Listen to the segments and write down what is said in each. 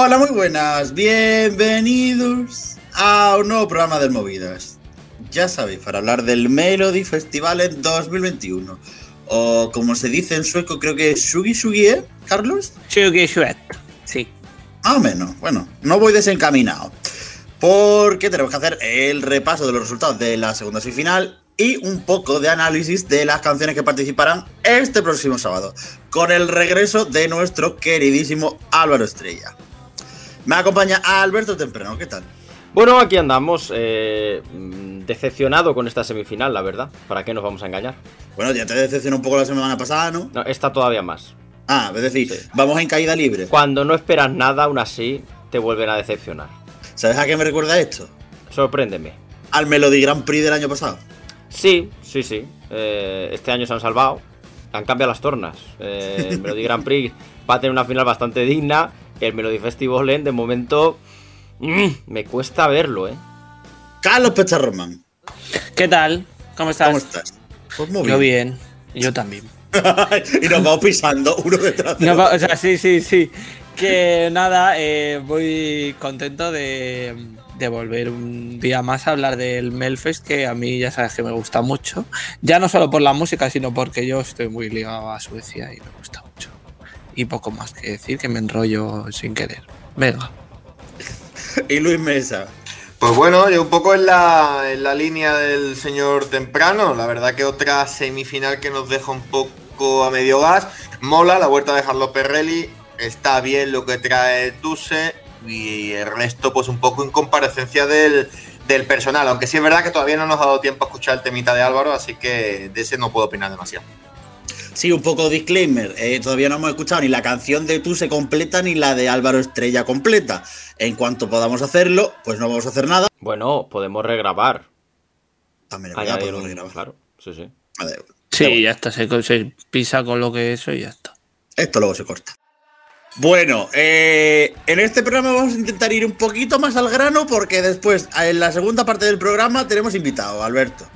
Hola, muy buenas, bienvenidos a un nuevo programa de Movidas. Ya sabéis, para hablar del Melody Festival en 2021. O como se dice en sueco, creo que es Shugi Shugi, ¿eh, Carlos? Shugi Shuet, sí. Más o menos, bueno, no voy desencaminado. Porque tenemos que hacer el repaso de los resultados de la segunda semifinal y un poco de análisis de las canciones que participarán este próximo sábado, con el regreso de nuestro queridísimo Álvaro Estrella. Me acompaña Alberto Temprano, ¿qué tal? Bueno, aquí andamos, eh, decepcionado con esta semifinal, la verdad. ¿Para qué nos vamos a engañar? Bueno, ya te decepcionó un poco la semana pasada, ¿no? No, esta todavía más. Ah, es decir, sí. vamos en caída libre. Cuando no esperas nada, aún así, te vuelven a decepcionar. ¿Sabes a qué me recuerda esto? Sorpréndeme. Al Melody Grand Prix del año pasado. Sí, sí, sí. Eh, este año se han salvado. Han cambiado las tornas. Eh, el Melody Grand Prix va a tener una final bastante digna. El Melody Festival de momento mmm, me cuesta verlo, ¿eh? Carlos Pecharroman. ¿Qué tal? ¿Cómo estás? ¿Cómo estás? Pues muy bien. Yo bien. Yo también. y nos vamos pisando uno detrás de no, otro. O sea, sí, sí, sí. Que nada, eh, muy contento de, de, volver un día más a hablar del Melfest, que a mí ya sabes que me gusta mucho. Ya no solo por la música, sino porque yo estoy muy ligado a Suecia y me gusta mucho. Y poco más que decir, que me enrollo sin querer. Venga. y Luis Mesa. Pues bueno, yo un poco en la, en la línea del señor Temprano. La verdad que otra semifinal que nos deja un poco a medio gas. Mola la vuelta de Harlow Perrelli. Está bien lo que trae Tuse. Y el resto, pues un poco en comparecencia del, del personal. Aunque sí es verdad que todavía no nos ha dado tiempo a escuchar el temita de Álvaro. Así que de ese no puedo opinar demasiado. Sí, un poco disclaimer. Eh, todavía no hemos escuchado ni la canción de Tuse completa ni la de Álvaro Estrella completa. En cuanto podamos hacerlo, pues no vamos a hacer nada. Bueno, podemos regrabar. También es verdad, podemos regrabar. Claro, sí, sí. Vale, Sí, bueno. ya está. Se, se, pisa con lo que eso y ya está. Esto luego se corta. Bueno, eh, en este programa vamos a intentar ir un poquito más al grano porque después, en la segunda parte del programa, tenemos invitado, Alberto.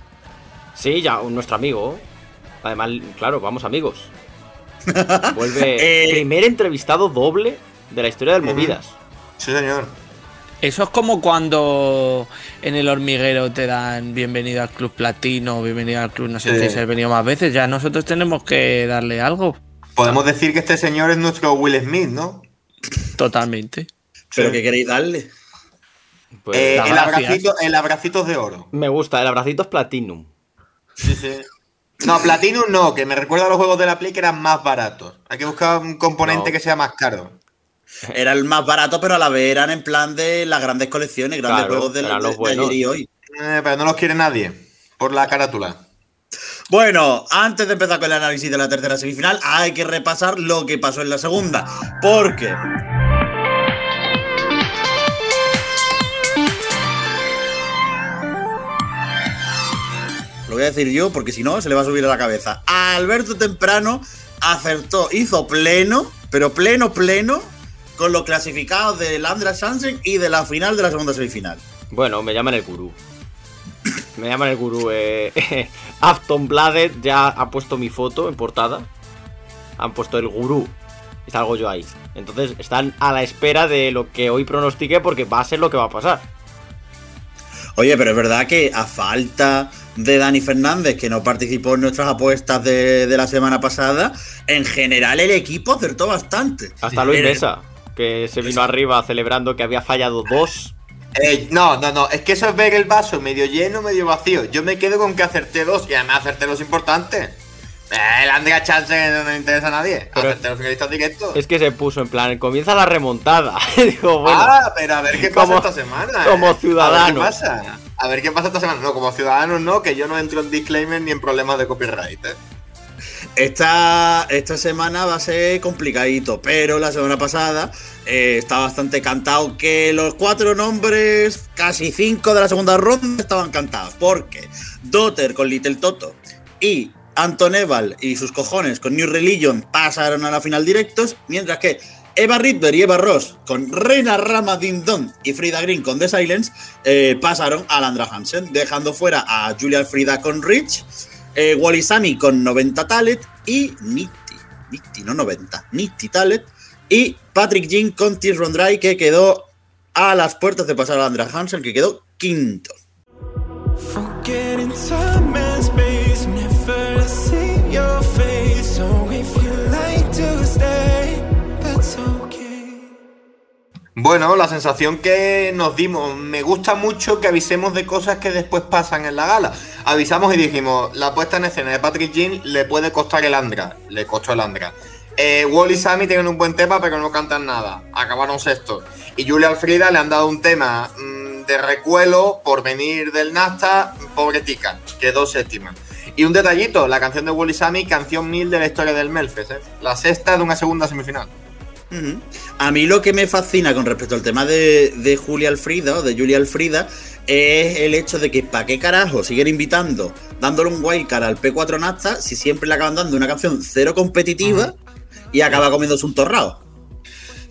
Sí, ya, nuestro amigo. Además, claro, vamos amigos. Vuelve Eh, primer entrevistado doble de la historia del Movidas. Sí, señor. Eso es como cuando en el hormiguero te dan bienvenido al club platino, bienvenido al club no sé Sí. si has venido más veces. Ya nosotros tenemos que darle algo. Podemos decir que este señor es nuestro Will Smith, ¿no? Totalmente. ¿Pero Sí. qué queréis darle? Pues, Eh, el, abracito, el abracitos de oro. me gusta, el abracito es Platinum. Sí, sí. No, Platinum no, que me recuerda a los juegos de la Play que eran más baratos. Hay que buscar un componente No. que sea más caro. Era el más barato, pero a la vez eran en plan de las grandes colecciones, grandes Claro, juegos de, buenos. ayer y hoy. Eh, pero no los quiere nadie. Por la carátula. Bueno, antes de empezar con el análisis de la tercera semifinal, hay que repasar lo que pasó en la segunda. Porque. Lo voy a decir yo porque si no se le va a subir a la cabeza. Alberto Temprano acertó, hizo pleno, pero pleno, pleno, con los clasificados del Andra Sansen y de la final de la segunda semifinal. Bueno, me llaman el gurú. Me llaman el gurú. Eh, Afton Bladet ya ha puesto mi foto en portada. Han puesto el gurú. Y salgo yo ahí. Entonces están a la espera de lo que hoy pronostiqué porque va a ser lo que va a pasar. Oye, pero es verdad que a falta de Dani Fernández, que no participó en nuestras apuestas de, de la semana pasada, en general el equipo acertó bastante. Hasta Luis Mesa, que se vino arriba celebrando que había fallado dos. Eh, no, no, no. Es que eso es ver el vaso medio lleno, medio vacío. Yo me quedo con que acerté dos y además acerté los importantes. Eh, el Andrea Chance no le interesa a nadie. Pero- acerté los finalistas directos. Es que se puso en plan, comienza la remontada. Digo, bueno, ah, pero a ver qué pasa como- esta semana. como eh. A ver ciudadano. qué pasa. A ver qué pasa esta semana. No, como ciudadano no, que yo no entro en disclaimer ni en problemas de copyright. ¿eh? Esta, esta semana va a ser complicadito, pero la semana pasada eh, está bastante cantado que los cuatro nombres, casi cinco de la segunda ronda, estaban cantados. Porque Dotter con Little Toto y Anton Eval y sus cojones con New Religion pasaron a la final directos, mientras que Eva Ridber y Eva Ross con Reina Rama Din Don y Frida Green con The Silence eh, pasaron a Landra Hansen, dejando fuera a Julia Frida con Rich, eh, Wally Sami con 90 Talent y Nitti, Nitti, no 90, Nitti Talent Y Patrick Jean con Tis Rondray, que quedó a las puertas de pasar a Andra Hansen, que quedó quinto. Bueno, la sensación que nos dimos, me gusta mucho que avisemos de cosas que después pasan en la gala. Avisamos y dijimos, la puesta en escena de Patrick Jean le puede costar el Andra, le costó el Andra. Eh, Wall y Sammy tienen un buen tema, pero no cantan nada. Acabaron sexto. Y Julia Alfrida le han dado un tema mm, de recuelo por venir del Nasta, pobre tica, quedó séptima. Y un detallito, la canción de Wall y Sammy, canción mil de la historia del Melfest, ¿eh? la sexta de una segunda semifinal. A mí lo que me fascina con respecto al tema de, de Julia Alfrida o de Julia Alfrida es el hecho de que para qué carajo siguen invitando, dándole un wildcard al P4 Nasta si siempre le acaban dando una canción cero competitiva y acaba comiéndose un torrado.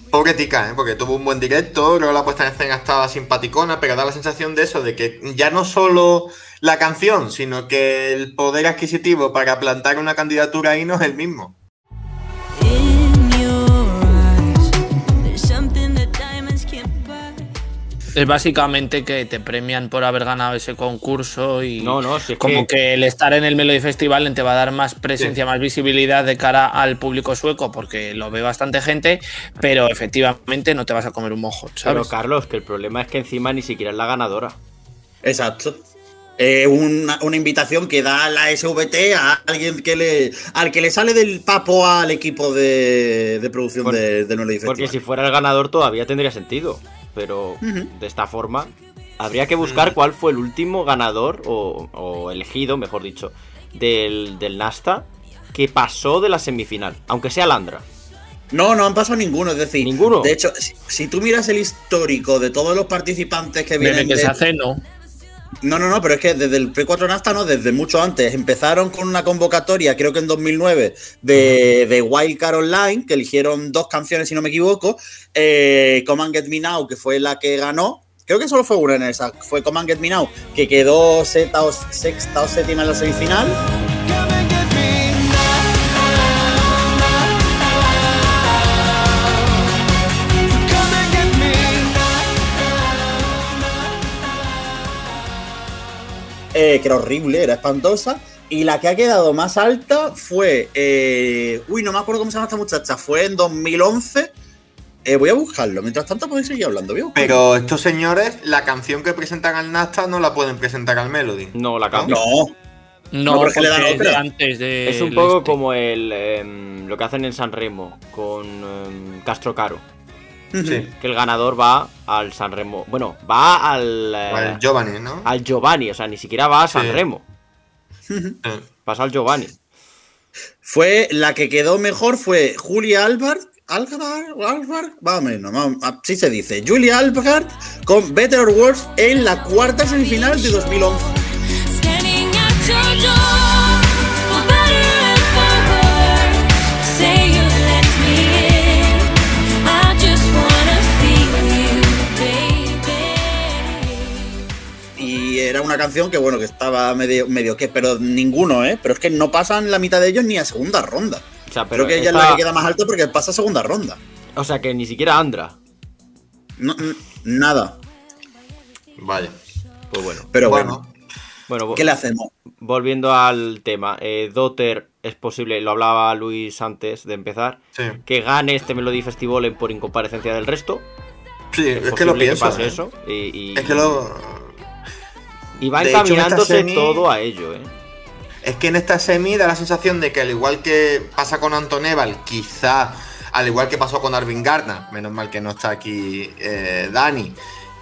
Pobre tica, ¿eh? porque tuvo un buen directo, luego la puesta en escena estaba simpaticona, pero da la sensación de eso, de que ya no solo la canción, sino que el poder adquisitivo para plantar una candidatura ahí no es el mismo. Es básicamente que te premian por haber ganado ese concurso y No, no, si es como que- que... el estar en el Melody Festival te va a dar más presencia, más visibilidad de cara al público sueco porque lo ve bastante gente, pero efectivamente no te vas a comer un mojo, Pero ¿sabes? Carlos, que el problema es que encima ni siquiera es la ganadora. Exacto. Eh, una, una invitación que da la SVT a alguien que le al que le sale del papo al equipo de, de producción Por- de, Melody Porque si fuera el ganador todavía tendría sentido. Pero de esta forma, habría que buscar cuál fue el último ganador, o, o elegido, mejor dicho, del, del Nasta que pasó de la semifinal, aunque sea Landra. No, no han pasado ninguno, es decir, ¿Ninguno? De hecho, si, si tú miras el histórico de todos los participantes que Desde vienen que de- se hace, no. No, no, no, pero es que desde el P4 Nasta, no, desde mucho antes. Empezaron con una convocatoria, creo que en 2009, de, de Wildcard Online, que eligieron dos canciones, si no me equivoco. Eh, Come and Get Me Now, que fue la que ganó. Creo que solo fue una en esa. Fue Come and Get Me Now, que quedó sexta o, sexta o séptima en la semifinal. Eh, que era horrible, era espantosa. Y la que ha quedado más alta fue. eh, uy, no me acuerdo cómo se llama esta muchacha. Fue en 2011. Eh, voy a buscarlo. Mientras tanto, podéis seguir hablando. Pero estos señores, la canción que presentan al Nasta no la pueden presentar al Melody. No, la cambio. No, No, No, porque le dan otra. antes de Es un poco este. como el em, lo que hacen en San Remo con em, Castro Caro. Sí. Que el ganador va al San Remo. Bueno, va al, eh, Al Giovanni, ¿no? al Giovanni, o sea, ni siquiera va a San Sí. Pasa al Giovanni. Fue la que quedó mejor fue Julia Albert. Algar, Albert, más o menos, más- así se dice. Julia Albert con Better or Worse en la cuarta semifinal de 2011. Era una canción que, bueno, que estaba medio, medio que, pero ninguno, ¿eh? Pero es que no pasan la mitad de ellos ni a segunda ronda. O sea, pero Creo que ella es la que queda más alta porque pasa a segunda ronda. O sea, que ni siquiera Andra. No, nada. Vaya. Pues bueno. Pero Bueno, bueno, Bueno, ¿qué le hacemos? volviendo al tema. Eh, Dotter es posible, lo hablaba Luis antes de empezar, sí. que gane este Melody Festival en- por incomparecencia del resto. Sí, es, que lo pienso. pase ¿eh? eso. Y, y- Es que lo. Y va de hecho, en esta encaminándose semi- todo a ello, ¿eh? Es que en esta semi da la sensación de que al igual que pasa con Antoneval, quizá al igual que pasó con Arvin Gardner, menos mal que no está aquí eh, Dani,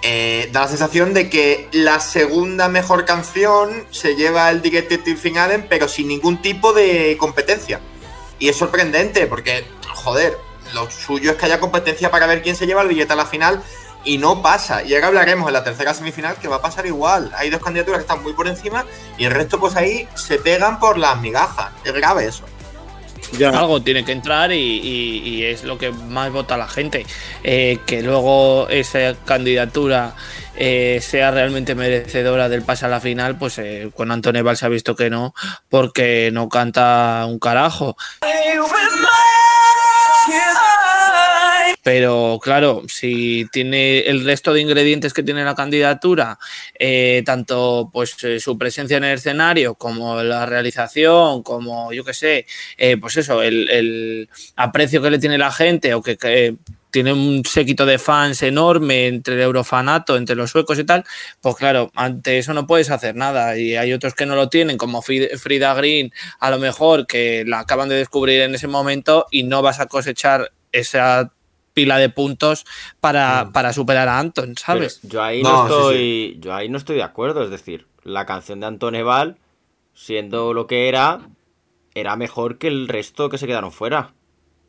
eh, da la sensación de que la segunda mejor canción se lleva el Directed Finalen, pero sin ningún tipo de competencia. Y es sorprendente porque, joder, lo suyo es que haya competencia para ver quién se lleva el billete a la final y no pasa. Y ahora hablaremos en la tercera semifinal que va a pasar igual. Hay dos candidaturas que están muy por encima y el resto pues ahí se pegan por las migajas. Es grave eso. Ya. Algo tiene que entrar y, y- y es lo que más vota la gente. Eh, que luego esa candidatura eh, sea realmente merecedora del pase a la final, pues eh, con Antonio Val se ha visto que no, porque no canta un carajo. Pero claro, si tiene el resto de ingredientes que tiene la candidatura, eh, tanto pues eh, su presencia en el escenario como la realización, como yo qué sé, eh, pues eso, el, el aprecio que le tiene la gente o que, que tiene un séquito de fans enorme entre el eurofanato, entre los suecos y tal, pues claro, ante eso no puedes hacer nada. Y hay otros que no lo tienen, como Fri- Frida Green, a lo mejor que la acaban de descubrir en ese momento y no vas a cosechar esa pila de puntos para, para superar a Anton, Pero ¿sabes? yo ahí No, no, sí, estoy. Yo ahí no estoy de acuerdo. Es decir, la canción de Antoneval, siendo lo que era, era mejor que el resto que se quedaron fuera.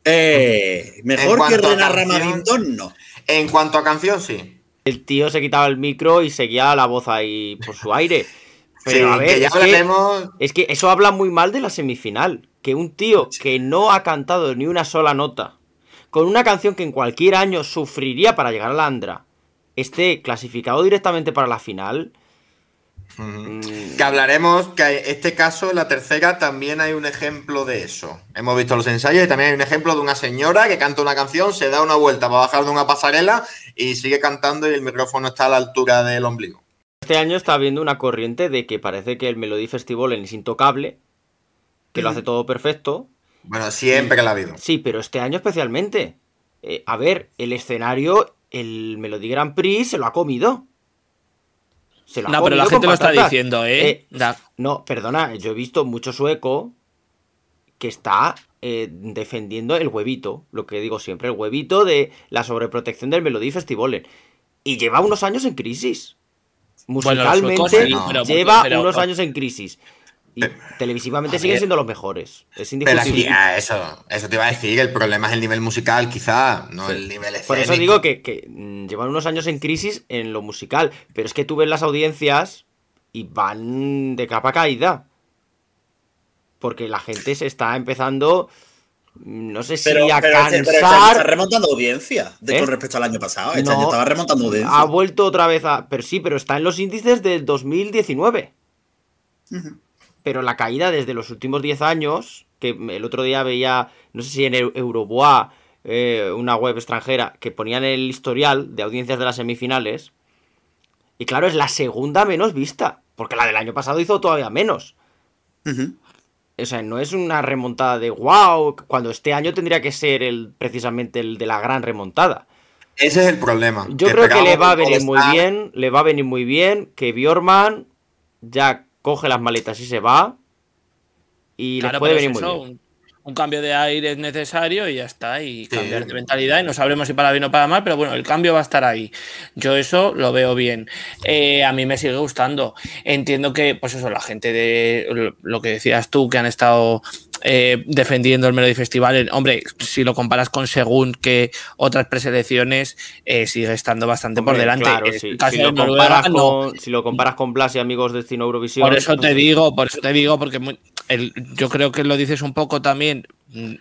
Eh, mejor que Rena Ramadindón, no. En cuanto a canción, sí. El tío se quitaba el micro y seguía la voz ahí por su aire. Pero Sí, a ver, que ya es, que, es que eso habla muy mal de la semifinal. Que un tío que no ha cantado ni una sola nota, con una canción que en cualquier año sufriría para llegar a la Andra, esté clasificado directamente para la final. mm, Que hablaremos que en este caso, en la tercera, también hay un ejemplo de eso. Hemos visto los ensayos y también hay un ejemplo de una señora que canta una canción, se da una vuelta para bajar de una pasarela y sigue cantando y el micrófono está a la altura del ombligo. Este año está habiendo una corriente de que parece que el Melody Festival es intocable, que lo hace todo perfecto. Bueno, siempre la ha habido. Sí, pero este año especialmente. Eh, a ver, el escenario, el Melody Grand Prix se lo ha comido. Se lo ha No, pero la gente lo está diciendo, ¿eh? Da- No, perdona, yo he visto mucho sueco que está eh, defendiendo el huevito, lo que digo siempre, el huevito de la sobreprotección del Melody Festival. Y lleva unos años en crisis. Bueno, Musicalmente suecos sí, no. pero- lleva pero- unos años en crisis. Y televisivamente a siguen ver. siendo los mejores. Es Pero aquí, indiscutible. ah, eso, eso te iba a decir, el problema es el nivel musical, quizá, no el nivel escénico. Por eso digo que, que, mm, llevan unos años en crisis en lo musical, pero es que tú ves las audiencias y van de capa caída. Porque la gente se está empezando, mm, no sé si Pero, a pero este- pero este cansar. está remontando audiencia de, ¿Eh? con respecto al año pasado. Este No. año estaba remontando audiencia. ha vuelto otra vez a. Pero sí, pero está en los índices del 2019. Pero la caída desde los últimos 10 años, que el otro día veía, no sé si en Eu- Eurobois, eh, una web extranjera, que ponían el historial de audiencias de las semifinales. Y claro, es la segunda menos vista. Porque la del año pasado hizo todavía menos. O sea, no es una remontada de wow, cuando este año tendría que ser el precisamente el de la gran remontada. Ese es el problema. Yo creo que le va a venir muy bien, le va a venir muy bien que Bjorman ya coge las maletas y se va. Y Claro, le puede venir es muy eso, bien. un, un cambio de aire es necesario y ya está, y Sí. cambiar de mentalidad y no sabremos si para bien o para mal, pero bueno, el cambio va a estar ahí. Yo eso lo veo bien. Eh, a mí me sigue gustando. Entiendo que, pues eso, la gente de lo que decías tú, que han estado eh, defendiendo el Melody Festival, eh, hombre, si lo comparas con según que otras preselecciones, eh, sigue estando bastante por delante. claro, En sí. caso Si, lo Noruega, comparas no. con, si lo comparas con Blas y amigos de Cine Eurovisión. Por eso te digo, por eso te digo, porque muy- el- yo creo que lo dices un poco también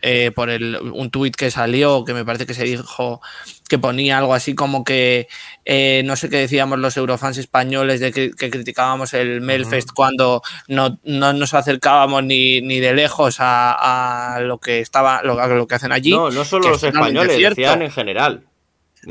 eh, por el, un tuit que salió, que me parece que se dijo que ponía algo así como que eh, no sé qué decíamos los eurofans españoles de que, que criticábamos el Melfest cuando no, no nos acercábamos ni, ni de lejos a, a lo que estaba lo, a lo que hacen allí. No, no solo los españoles, cierto. decían en general.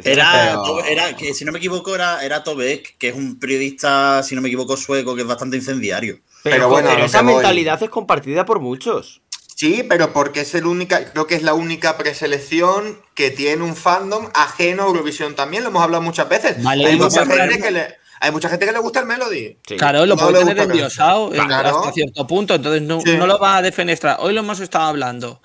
Era, Pero- era, que si no me equivoco, era, era Tobek, que es un periodista, si no me equivoco, sueco, que es bastante incendiario. Pero, Pero bueno, pero esa voy. mentalidad es compartida por muchos. Sí, pero porque es el única, creo que es la única preselección que tiene un fandom ajeno a Eurovisión también, lo hemos hablado muchas veces. Vale, hay, mucha gente que le, hay mucha gente que le gusta el Melody. Sí. Claro, lo No puede tener endiosado en- Claro. hasta cierto punto, entonces no, Sí. no lo va a defenestrar. Hoy lo hemos estado hablando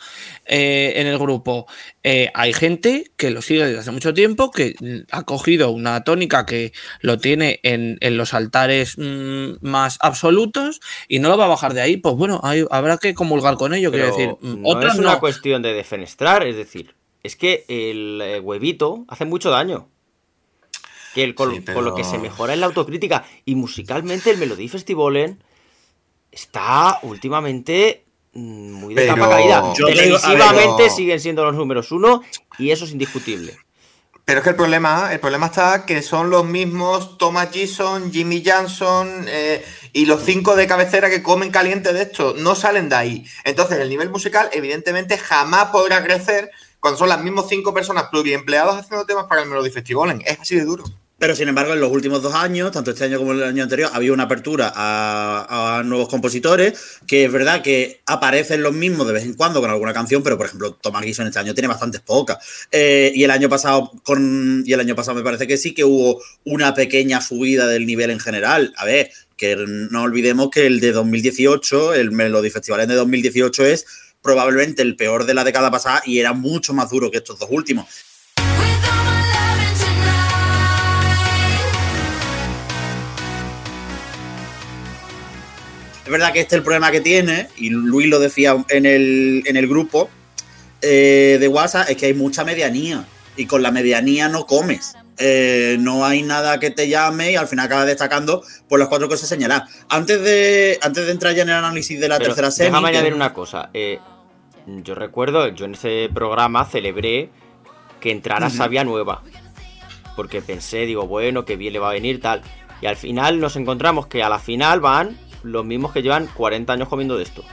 eh, en el grupo. Eh, hay gente que lo sigue desde hace mucho tiempo, que ha cogido una tónica que lo tiene en, en los altares mm, más absolutos y no lo va a bajar de ahí. Pues bueno, hay- habrá que comulgar con ello, quiero Pero decir. No Otros es una no. cuestión de defenestrar, es decir, es que el eh, huevito hace mucho daño. Que el, con, Sí, con lo que se mejora es la autocrítica. Y musicalmente el Melody Festivalen está últimamente mm, muy de Pero- capa caída. Yo Televisivamente siguen siendo los números uno y eso es indiscutible. Pero es que el problema, el problema está que son los mismos Thomas Gison, Jimmy Johnson eh, y los cinco de cabecera que comen caliente de esto. No salen de ahí. Entonces, el nivel musical, evidentemente, jamás podrá crecer cuando son las mismas cinco personas pluriempleados haciendo temas para el Melody Festival. Es así de duro. Pero sin embargo, en los últimos dos años, tanto este año como el año anterior, ha habido una apertura a, nuevos compositores, que es verdad que aparecen los mismos de vez en cuando con alguna canción, pero por ejemplo, Thomas Gison este año tiene bastantes pocas. Eh, y el año pasado con. Y el año pasado me parece que sí que hubo una pequeña subida del nivel en general. A ver, que no olvidemos que el de 2018, el Melody Festival de 2018 es probablemente el peor de la década pasada y era mucho más duro que estos dos últimos. Es verdad que este es el problema que tiene, y Luis lo decía en el, en el grupo eh, de WhatsApp, es que hay mucha medianía. Y con la medianía no comes. Eh, no hay nada que te llame y al final acabas destacando por las cuatro cosas señaladas. Antes de, antes de entrar ya en el análisis de la Pero tercera serie. Déjame añadir una cosa. eh, yo recuerdo, yo en ese programa celebré que entrara Sabia Nueva. Porque pensé, digo, bueno, que bien le va a venir, tal. Y al final nos encontramos que a la final van los mismos que llevan 40 años comiendo de esto.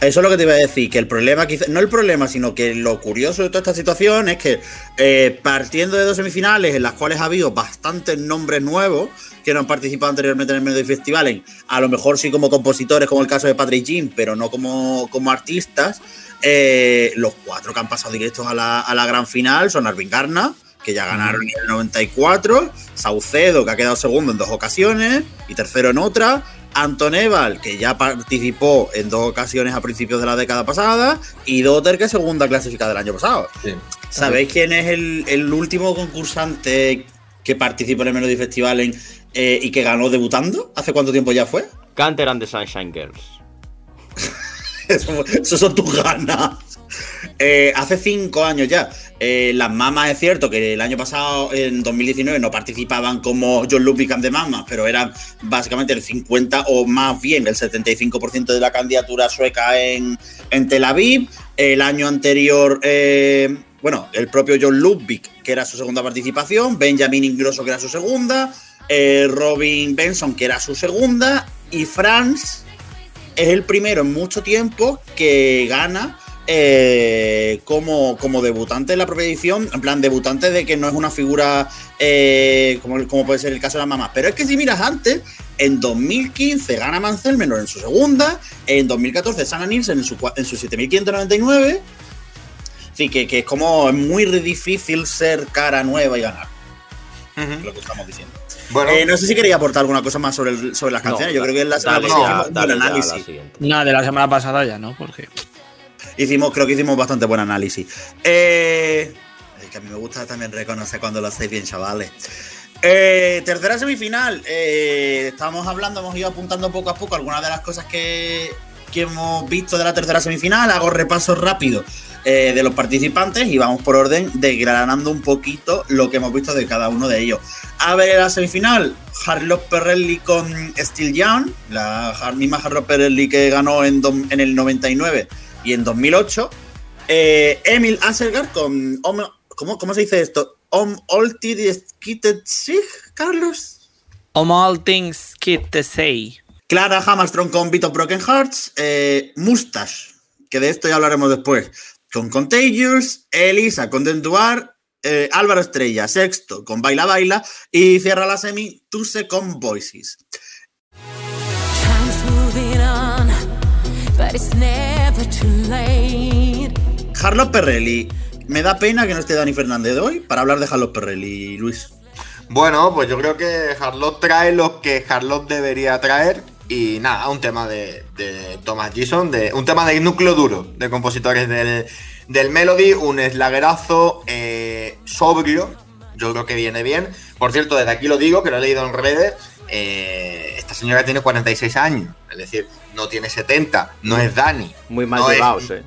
Eso es lo que te iba a decir, que el problema, quizá, no el problema, sino que lo curioso de toda esta situación es que eh, partiendo de dos semifinales en las cuales ha habido bastantes nombres nuevos que no han participado anteriormente en el Melody Festival, en- a lo mejor sí como compositores, como el caso de Patrick Jean, pero no como, como artistas, eh, los cuatro que han pasado directos a la, a la gran final son Arvin Garna, que ya ganaron en el 94, Saucedo, que ha quedado segundo en dos ocasiones y tercero en otra, Anton Eval, que ya participó en dos ocasiones a principios de la década pasada, y Dotter, que es segunda clasificada del año pasado. Sí. ¿Sabéis quién es el, el último concursante que participó en el Melody Festival en, eh, y que ganó debutando? ¿Hace cuánto tiempo ya fue? Canter and the Sunshine Girls. Eso, eso son tus ganas. Eh, hace cinco años ya. Eh, las mamas es cierto que el año pasado, en 2019, no participaban como John Ludwig and the Mamas, pero eran básicamente el 50 o más bien el 75% de la candidatura sueca en, en Tel Aviv. El año anterior, eh, bueno, el propio John Ludwig, que era su segunda participación, Benjamin Ingrosso, que era su segunda, eh, Robin Benson, que era su segunda, y Franz es el primero en mucho tiempo que gana eh, como, como debutante en la propia edición, en plan debutante de que no es una figura eh, como, como puede ser el caso de las mamás. Pero es que si miras antes, en 2015 gana Mansell Menor en su segunda, en 2014 Sana Nielsen en su, en su 7599. Sí, que, que es como es muy difícil ser cara nueva y ganar, lo que estamos diciendo. Bueno, Eh, no sé si quería aportar alguna cosa más sobre, el- sobre las No, canciones. Yo creo que en la semana pasada la análisis. Nada, de la semana pasada ya, ¿no? Porque. Hicimos, creo que hicimos bastante buen análisis. Eh, es que a mí me gusta también reconocer cuando lo hacéis bien, chavales. Eh, tercera semifinal. Eh, estamos hablando, hemos ido apuntando poco a poco algunas de las cosas que, que hemos visto de la tercera semifinal. Hago repaso rápido eh, de los participantes y vamos por orden desgranando un poquito lo que hemos visto de cada uno de ellos. A ver, la semifinal, Harlow Perrelli con Steel Young, la misma Harlow Perrelli que ganó en, en el 99 y en 2008. Eh, Emil Asselgaard con. ¿cómo, ¿Cómo se dice esto? Om Sig, Carlos. Om all things keep the say. Clara Hammerstrom con of Broken Hearts. Eh, Mustache, que de esto ya hablaremos después. Con Contagious. Elisa con Dentuar. eh, Álvaro Estrella, sexto con Baila Baila. Y cierra la semi Tuse con Voices. Harlow Perrelli. Me da pena que no esté Dani Fernández hoy para hablar de Harlow Perrelli, Luis. bueno, pues yo creo que Harlot trae lo que Harlot debería traer. Y nada, un tema de, de Thomas Gison, de, un tema de núcleo duro de compositores del, del Melody, un slaguerazo eh, sobrio, yo creo que viene bien. Por cierto, desde aquí lo digo, que lo he leído en redes, eh, esta señora tiene 46 años, es decir, no tiene 70, no es Dani. Muy mal no es- llevados, eh.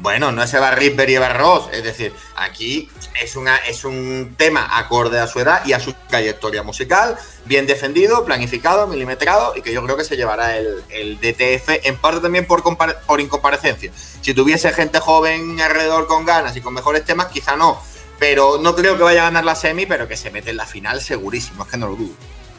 Bueno, no es Eva Ripper y Eva Ross. Es decir, aquí es, una, es un tema acorde a su edad y a su trayectoria musical, bien defendido, planificado, milimetrado y que yo creo que se llevará el, el DTF, en parte también por, por incomparecencia. Si tuviese gente joven alrededor con ganas y con mejores temas, quizá no. Pero no creo que vaya a ganar la semi, pero que se mete en la final segurísimo, es que no lo dudo.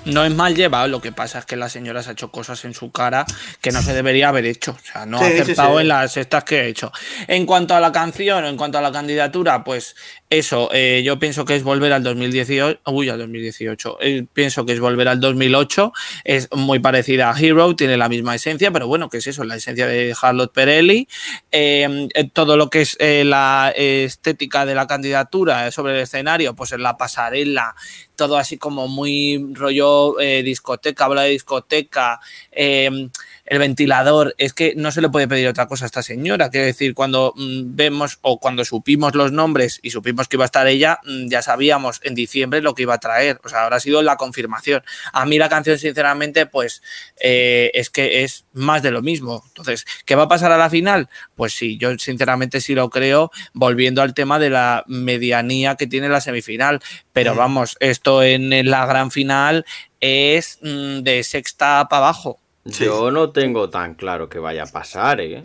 No es mal llevado, lo que pasa es que la señora se ha hecho cosas en su cara que no se debería haber hecho. O sea, no ha Sí, acertado sí. en las estas que ha hecho. En cuanto a la canción, en cuanto a la candidatura, pues eso, eh, yo pienso que es volver al 2018. Uy, al 2018. eh, pienso que es volver al 2008. Es muy parecida a Hero, tiene la misma esencia, pero bueno, ¿qué es eso? La esencia de Charlotte Perelli. Eh, eh, todo lo que es la estética de la candidatura sobre el escenario, pues en la pasarela, todo así como muy rollo discoteca, habla de discoteca, eh, el ventilador, es que no se le puede pedir otra cosa a esta señora, quiero decir, cuando mm, vemos o cuando supimos los nombres y supimos que iba a estar ella, mm, ya sabíamos en diciembre lo que iba a traer, o sea, ahora ha sido la confirmación. A mí la canción, sinceramente, pues eh, es que es más de lo mismo. Entonces, ¿qué va a pasar a la final? Pues sí, yo sinceramente sí lo creo, volviendo al tema de la medianía que tiene la semifinal, pero Mm. vamos, esto en la gran final es de sexta para abajo. Sí. Yo no tengo tan claro que vaya a pasar, ¿eh?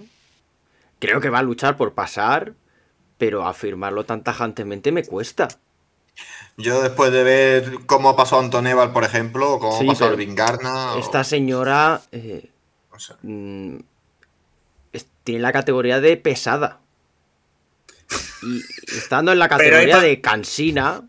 Creo que va a luchar por pasar, pero afirmarlo tan tajantemente me cuesta. Yo después de ver cómo ha pasado Antoneval, por ejemplo, o cómo Sí, ha pasado pero el Vingarna. o- Esta señora eh, mm, es- tiene la categoría de pesada. Y estando en la categoría de cansina,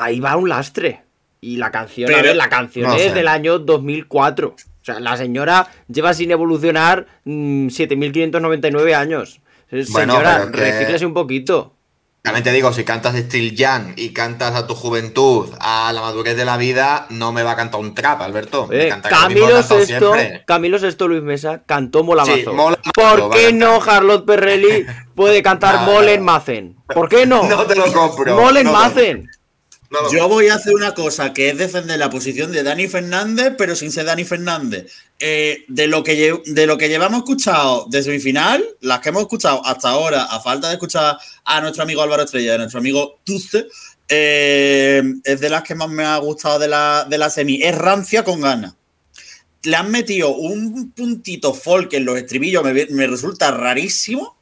ahí va un lastre. Y la canción, a Pero- ver, la canción no es sé. del año 2004. O sea, la señora lleva sin evolucionar mm, 7.599 años. Eh, Bueno, Señora, que- recíclese un poquito. También te digo, si cantas Still Young y cantas a tu juventud, a la madurez de la vida, no me va a cantar un trap, Alberto. Eh, Camilo siempre. Camilo Luis Mesa cantó Mola Sí, Mazo. Mola ¿Por qué no Charlotte Perrelli puede cantar Molen. Macen? ¿Por qué no? No te lo compro. Molen no Macen. Yo voy a hacer una cosa que es defender la posición de Dani Fernández, pero sin ser Dani Fernández. Eh, de, lo que de lo que llevamos escuchado de semifinal, las que hemos escuchado hasta ahora, a falta de escuchar a nuestro amigo Álvaro Estrella y a nuestro amigo Tuce, eh, es de las que más me ha gustado de la, de la semi. Es rancia con ganas. Le han metido un puntito folk en los estribillos, me, me resulta rarísimo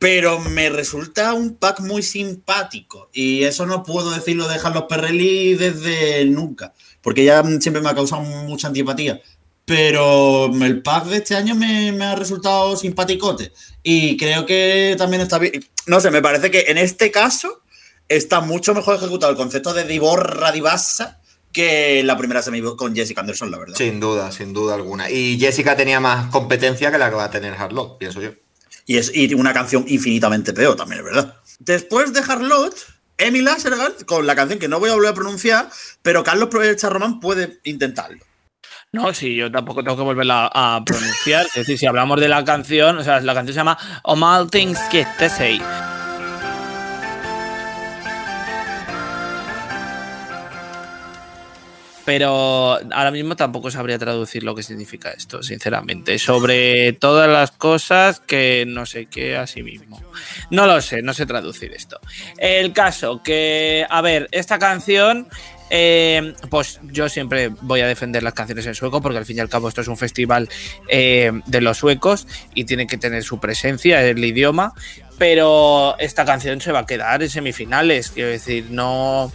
pero me resulta un pack muy simpático. Y eso no puedo decirlo de Carlos Perrelli desde nunca, porque ya siempre me ha causado mucha antipatía. Pero el pack de este año me, ha resultado simpaticote. Y creo que también está bien. No sé, me parece que en este caso está mucho mejor ejecutado el concepto de divorra divasa que la primera semi con Jessica Anderson, la verdad. Sin duda, sin duda alguna. Y Jessica tenía más competencia que la que va a tener Harlock, pienso yo. Y es y una canción infinitamente peor, también es verdad. Después de Harlot, Emil Ashergard, con la canción que no voy a volver a pronunciar, pero Carlos Charromán puede intentarlo. No, sí, yo tampoco tengo que volverla a pronunciar. Es decir, si hablamos de la canción, o sea, la canción se llama all things te say. Pero ahora mismo tampoco sabría traducir lo que significa esto, sinceramente. Sobre todas las cosas que no sé qué a sí mismo. No lo sé, no sé traducir esto. El caso que, a ver, esta canción eh, pues yo siempre voy a defender las canciones en sueco porque al fin y al cabo esto es un festival eh, de los suecos y tiene que tener su presencia, el idioma, pero esta canción se va a quedar en semifinales, quiero decir, no...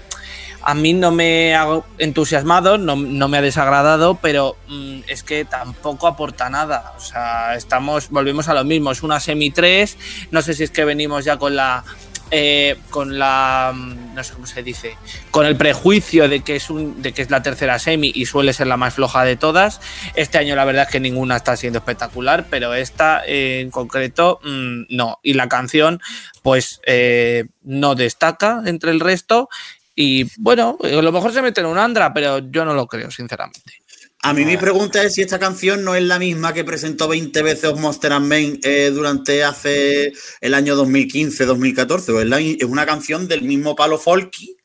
A mí no me ha entusiasmado, no, no me ha desagradado, pero mm, es que tampoco aporta nada. O sea, estamos, volvemos a lo mismo, es una semi 3, no sé si es que venimos ya con la eh, con la no sé cómo se dice con el prejuicio de que es un de que es la tercera semi y suele ser la más floja de todas este año la verdad es que ninguna está siendo espectacular pero esta eh, en concreto mmm, no y la canción pues eh, no destaca entre el resto y bueno a lo mejor se mete en un andra pero yo no lo creo sinceramente a mí mi pregunta es si esta canción no es la misma que presentó 20 veces Monster and Men eh, durante hace el año 2015-2014. O es, la, es, una canción del mismo palo folky,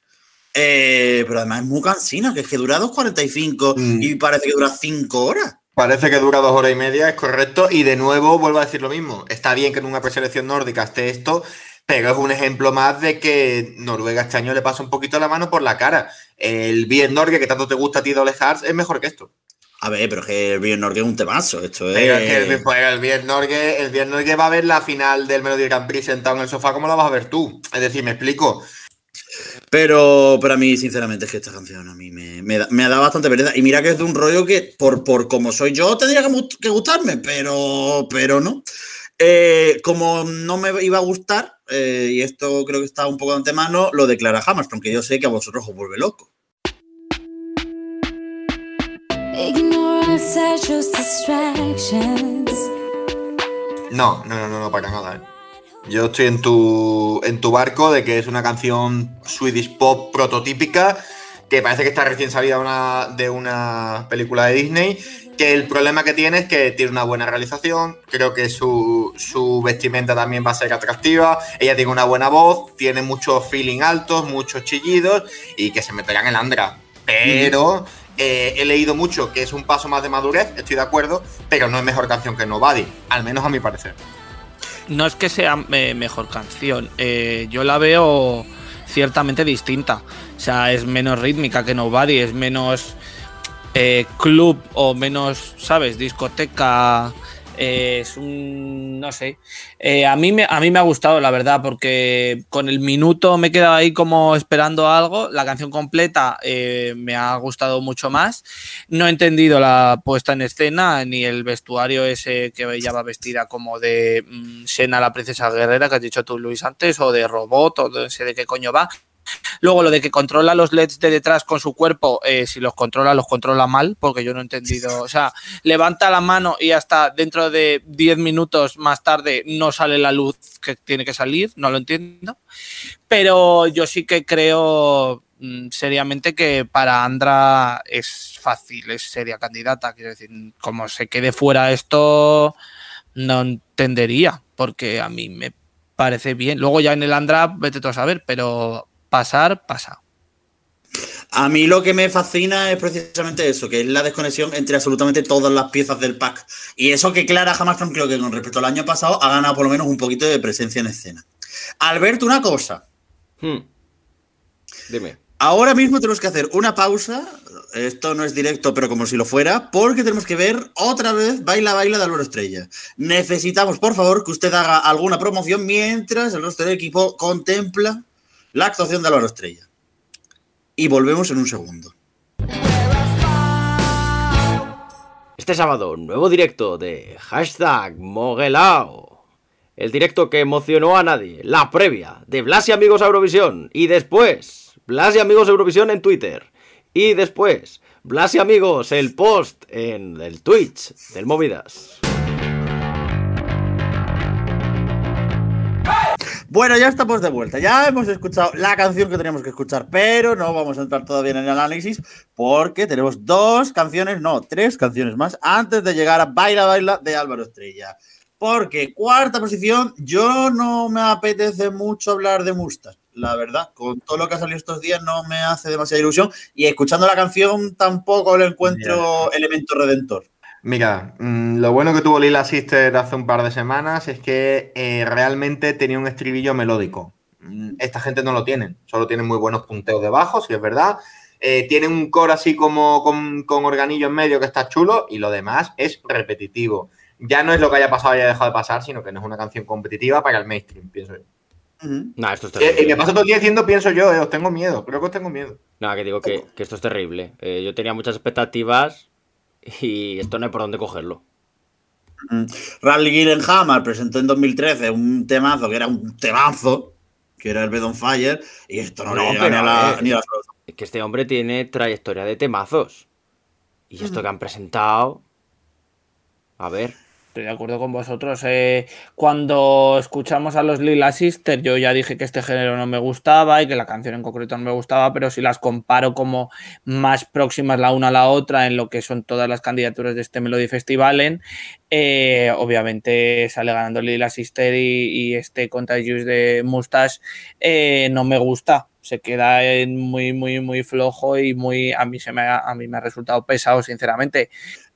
eh, pero además es muy cansina, que es que dura 2.45 mm. y parece que dura 5 horas. Parece que dura dos horas y media, es correcto. Y de nuevo vuelvo a decir lo mismo. Está bien que en una preselección nórdica esté esto, pero es un ejemplo más de que Noruega este año le pasa un poquito la mano por la cara. El Bien Norge, que tanto te gusta a ti, Dole Hearts, es mejor que esto. A ver, pero es que el Bien Norge es un temazo. Esto es. Pero es que el, pues, el, Bien Norge, el Bien Norge va a ver la final del Melody Grand Prix sentado en el sofá, como la vas a ver tú? Es decir, me explico. Pero, pero a mí, sinceramente, es que esta canción a mí me, me da, me da bastante pereza. Y mira que es de un rollo que, por, por como soy yo, tendría que gustarme, pero, pero no. Eh, como no me iba a gustar, eh, y esto creo que está un poco de antemano, lo declara Hammerstone, que yo sé que a vosotros os vuelve loco. No, no, no, no, no, para nada. ¿eh? Yo estoy en tu, en tu barco de que es una canción Swedish pop prototípica que parece que está recién salida una, de una película de Disney. Que el problema que tiene es que tiene una buena realización. Creo que su, su vestimenta también va a ser atractiva. Ella tiene una buena voz, tiene muchos feeling altos, muchos chillidos y que se meterán en Andra. Pero eh, he leído mucho que es un paso más de madurez, estoy de acuerdo, pero no es mejor canción que Nobody, al menos a mi parecer. No es que sea eh, mejor canción, eh, yo la veo ciertamente distinta. O sea, es menos rítmica que Nobody, es menos eh, club o menos, ¿sabes? Discoteca. eh, es un. No sé. Eh, a, mí me, a mí me ha gustado, la verdad, porque con el minuto me he quedado ahí como esperando algo. La canción completa me ha gustado mucho más. No he entendido la puesta en escena ni el vestuario ese que ella va vestida como de mm, Xena, la princesa guerrera, que has dicho tú, Luis, antes, o de robot, o de no sé de qué coño va. Luego lo de que controla los LEDs de detrás con su cuerpo, eh, si los controla, los controla mal, porque yo no he entendido. O sea, levanta la mano y hasta dentro de 10 minutos más tarde no sale la luz que tiene que salir, no lo entiendo. Pero yo sí que creo mm, seriamente que para Andra es fácil, es seria candidata. Quiero decir, como se quede fuera esto, no entendería, porque a mí me parece bien. Luego ya en el Andra, vete tú a saber, pero pasar, pasa. A mí lo que me fascina es precisamente eso, que es la desconexión entre absolutamente todas las piezas del pack. Y eso que Clara Hammerstone creo que con respecto al año pasado ha ganado por lo menos un poquito de presencia en escena. Alberto, una cosa. Hmm. Dime. Ahora mismo tenemos que hacer una pausa. Esto no es directo, pero como si lo fuera, porque tenemos que ver otra vez Baila Baila de Álvaro Estrella. Necesitamos, por favor, que usted haga alguna promoción mientras el resto del equipo contempla la actuación de Álvaro Estrella. Y volvemos en un segundo. Este sábado, nuevo directo de hashtag Moguelao. El directo que emocionó a nadie. La previa de Blas y Amigos Eurovisión. Y después, Blas y Amigos Eurovisión en Twitter. Y después, Blas y Amigos, el post en el Twitch del Movidas. Bueno, ya estamos de vuelta. Ya hemos escuchado la canción que teníamos que escuchar, pero no vamos a entrar todavía en el análisis porque tenemos dos canciones, no, tres canciones más antes de llegar a Baila Baila de Álvaro Estrella. Porque cuarta posición, yo no me apetece mucho hablar de Mustang, la verdad. Con todo lo que ha salido estos días no me hace demasiada ilusión y escuchando la canción tampoco le encuentro elemento redentor. Mira, mm, lo bueno que tuvo Lila Sister hace un par de semanas es que eh, realmente tenía un estribillo melódico. Mm, Esta gente no lo tienen, solo tienen muy buenos punteos de bajo, si es verdad. Eh, tiene un coro así como con, con organillo en medio que está chulo y lo demás es repetitivo. Ya no es lo que haya pasado o haya dejado de pasar, sino que no es una canción competitiva para el mainstream, pienso yo. Ujú. Nah, esto es Eh, Y, y terrible. me paso todo el día diciendo, pienso yo, eh, os tengo miedo, creo que os tengo miedo. Nah, que digo que, que esto es terrible. Eh, yo tenía muchas expectativas y esto no hay por dónde cogerlo. Mm. Rally Gillenhammer presentó en 2013 un temazo que era un temazo, que era el Bed on Fire, y esto no, No, le llega ni a la, ni a la Es que este hombre tiene trayectoria de temazos. Y esto que han presentado. A ver. Estoy de acuerdo con vosotros. Eh, cuando escuchamos a los Lila Sister, yo ya dije que este género no me gustaba y que la canción en concreto no me gustaba, pero si las comparo como más próximas la una a la otra en lo que son todas las candidaturas de este Melody Festivalen, eh, obviamente sale ganando Lila Sister y, este Contagious de Mustache eh, no me gusta. Se queda muy, muy, muy flojo y muy a mí se me a mí me ha resultado pesado, sinceramente.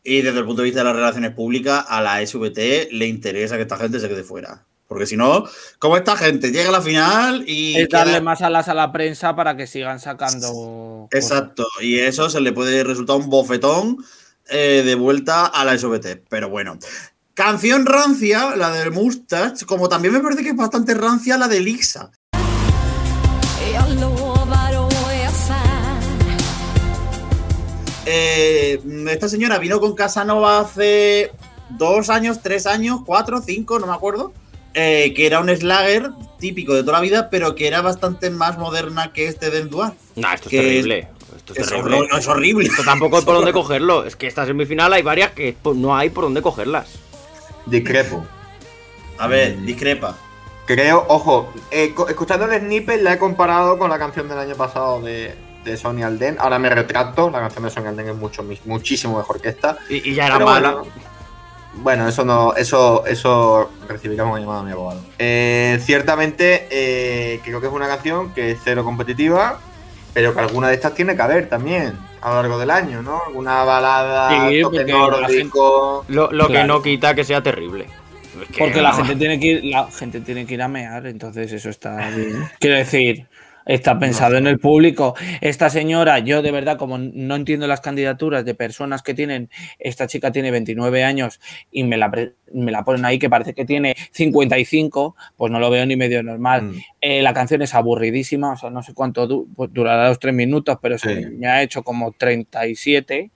Y desde el punto de vista de las relaciones públicas, a la SVT le interesa que esta gente se quede fuera. Porque si no, como esta gente llega a la final y. es darle queda- más alas a la prensa para que sigan sacando. cosas. Exacto. Y eso se le puede resultar un bofetón eh, de vuelta a la SVT. Pero bueno. Canción rancia, la de Mustache, como también me parece que es bastante rancia la de Lisa. Eh, esta señora vino con Casanova hace dos años, tres años, cuatro, cinco, no me acuerdo. eh, que era un slagger típico de toda la vida, pero que era bastante más moderna que este de Enduar. Nah, esto es terrible. Esto es, Es, terrible. es horrible. Esto tampoco hay por dónde cogerlo. Es que esta semifinal hay varias que pues, no hay por dónde cogerlas. Discrepo. A ver, discrepa. Creo, ojo, eh, escuchando el snippet la he comparado con la canción del año pasado de, de Sony Alden. Ahora me retracto, la canción de Sony Alden es mucho, muchísimo mejor que esta. Y, y ya era Pero mala. Bueno, bueno, eso no, eso, eso recibiremos una llamada a mi abogado. Eh, ciertamente, eh, creo que es una canción que es cero competitiva, pero que alguna de estas tiene que haber también a lo largo del año, ¿no? Alguna balada, Sí, toque nórdico. Lo, lo que no quita que sea terrible. Es que Porque la gente tiene que ir, la gente tiene que ir a mear, entonces eso está bien. Quiero decir, está pensado en el público. Esta señora, yo de verdad, como no entiendo las candidaturas de personas que tienen, esta chica tiene 29 años y me la, me la ponen ahí que parece que tiene 55, pues no lo veo ni medio normal. Mm. Eh, la canción es aburridísima, o sea, no sé cuánto du- pues durará los tres minutos, pero se me ha hecho como 37.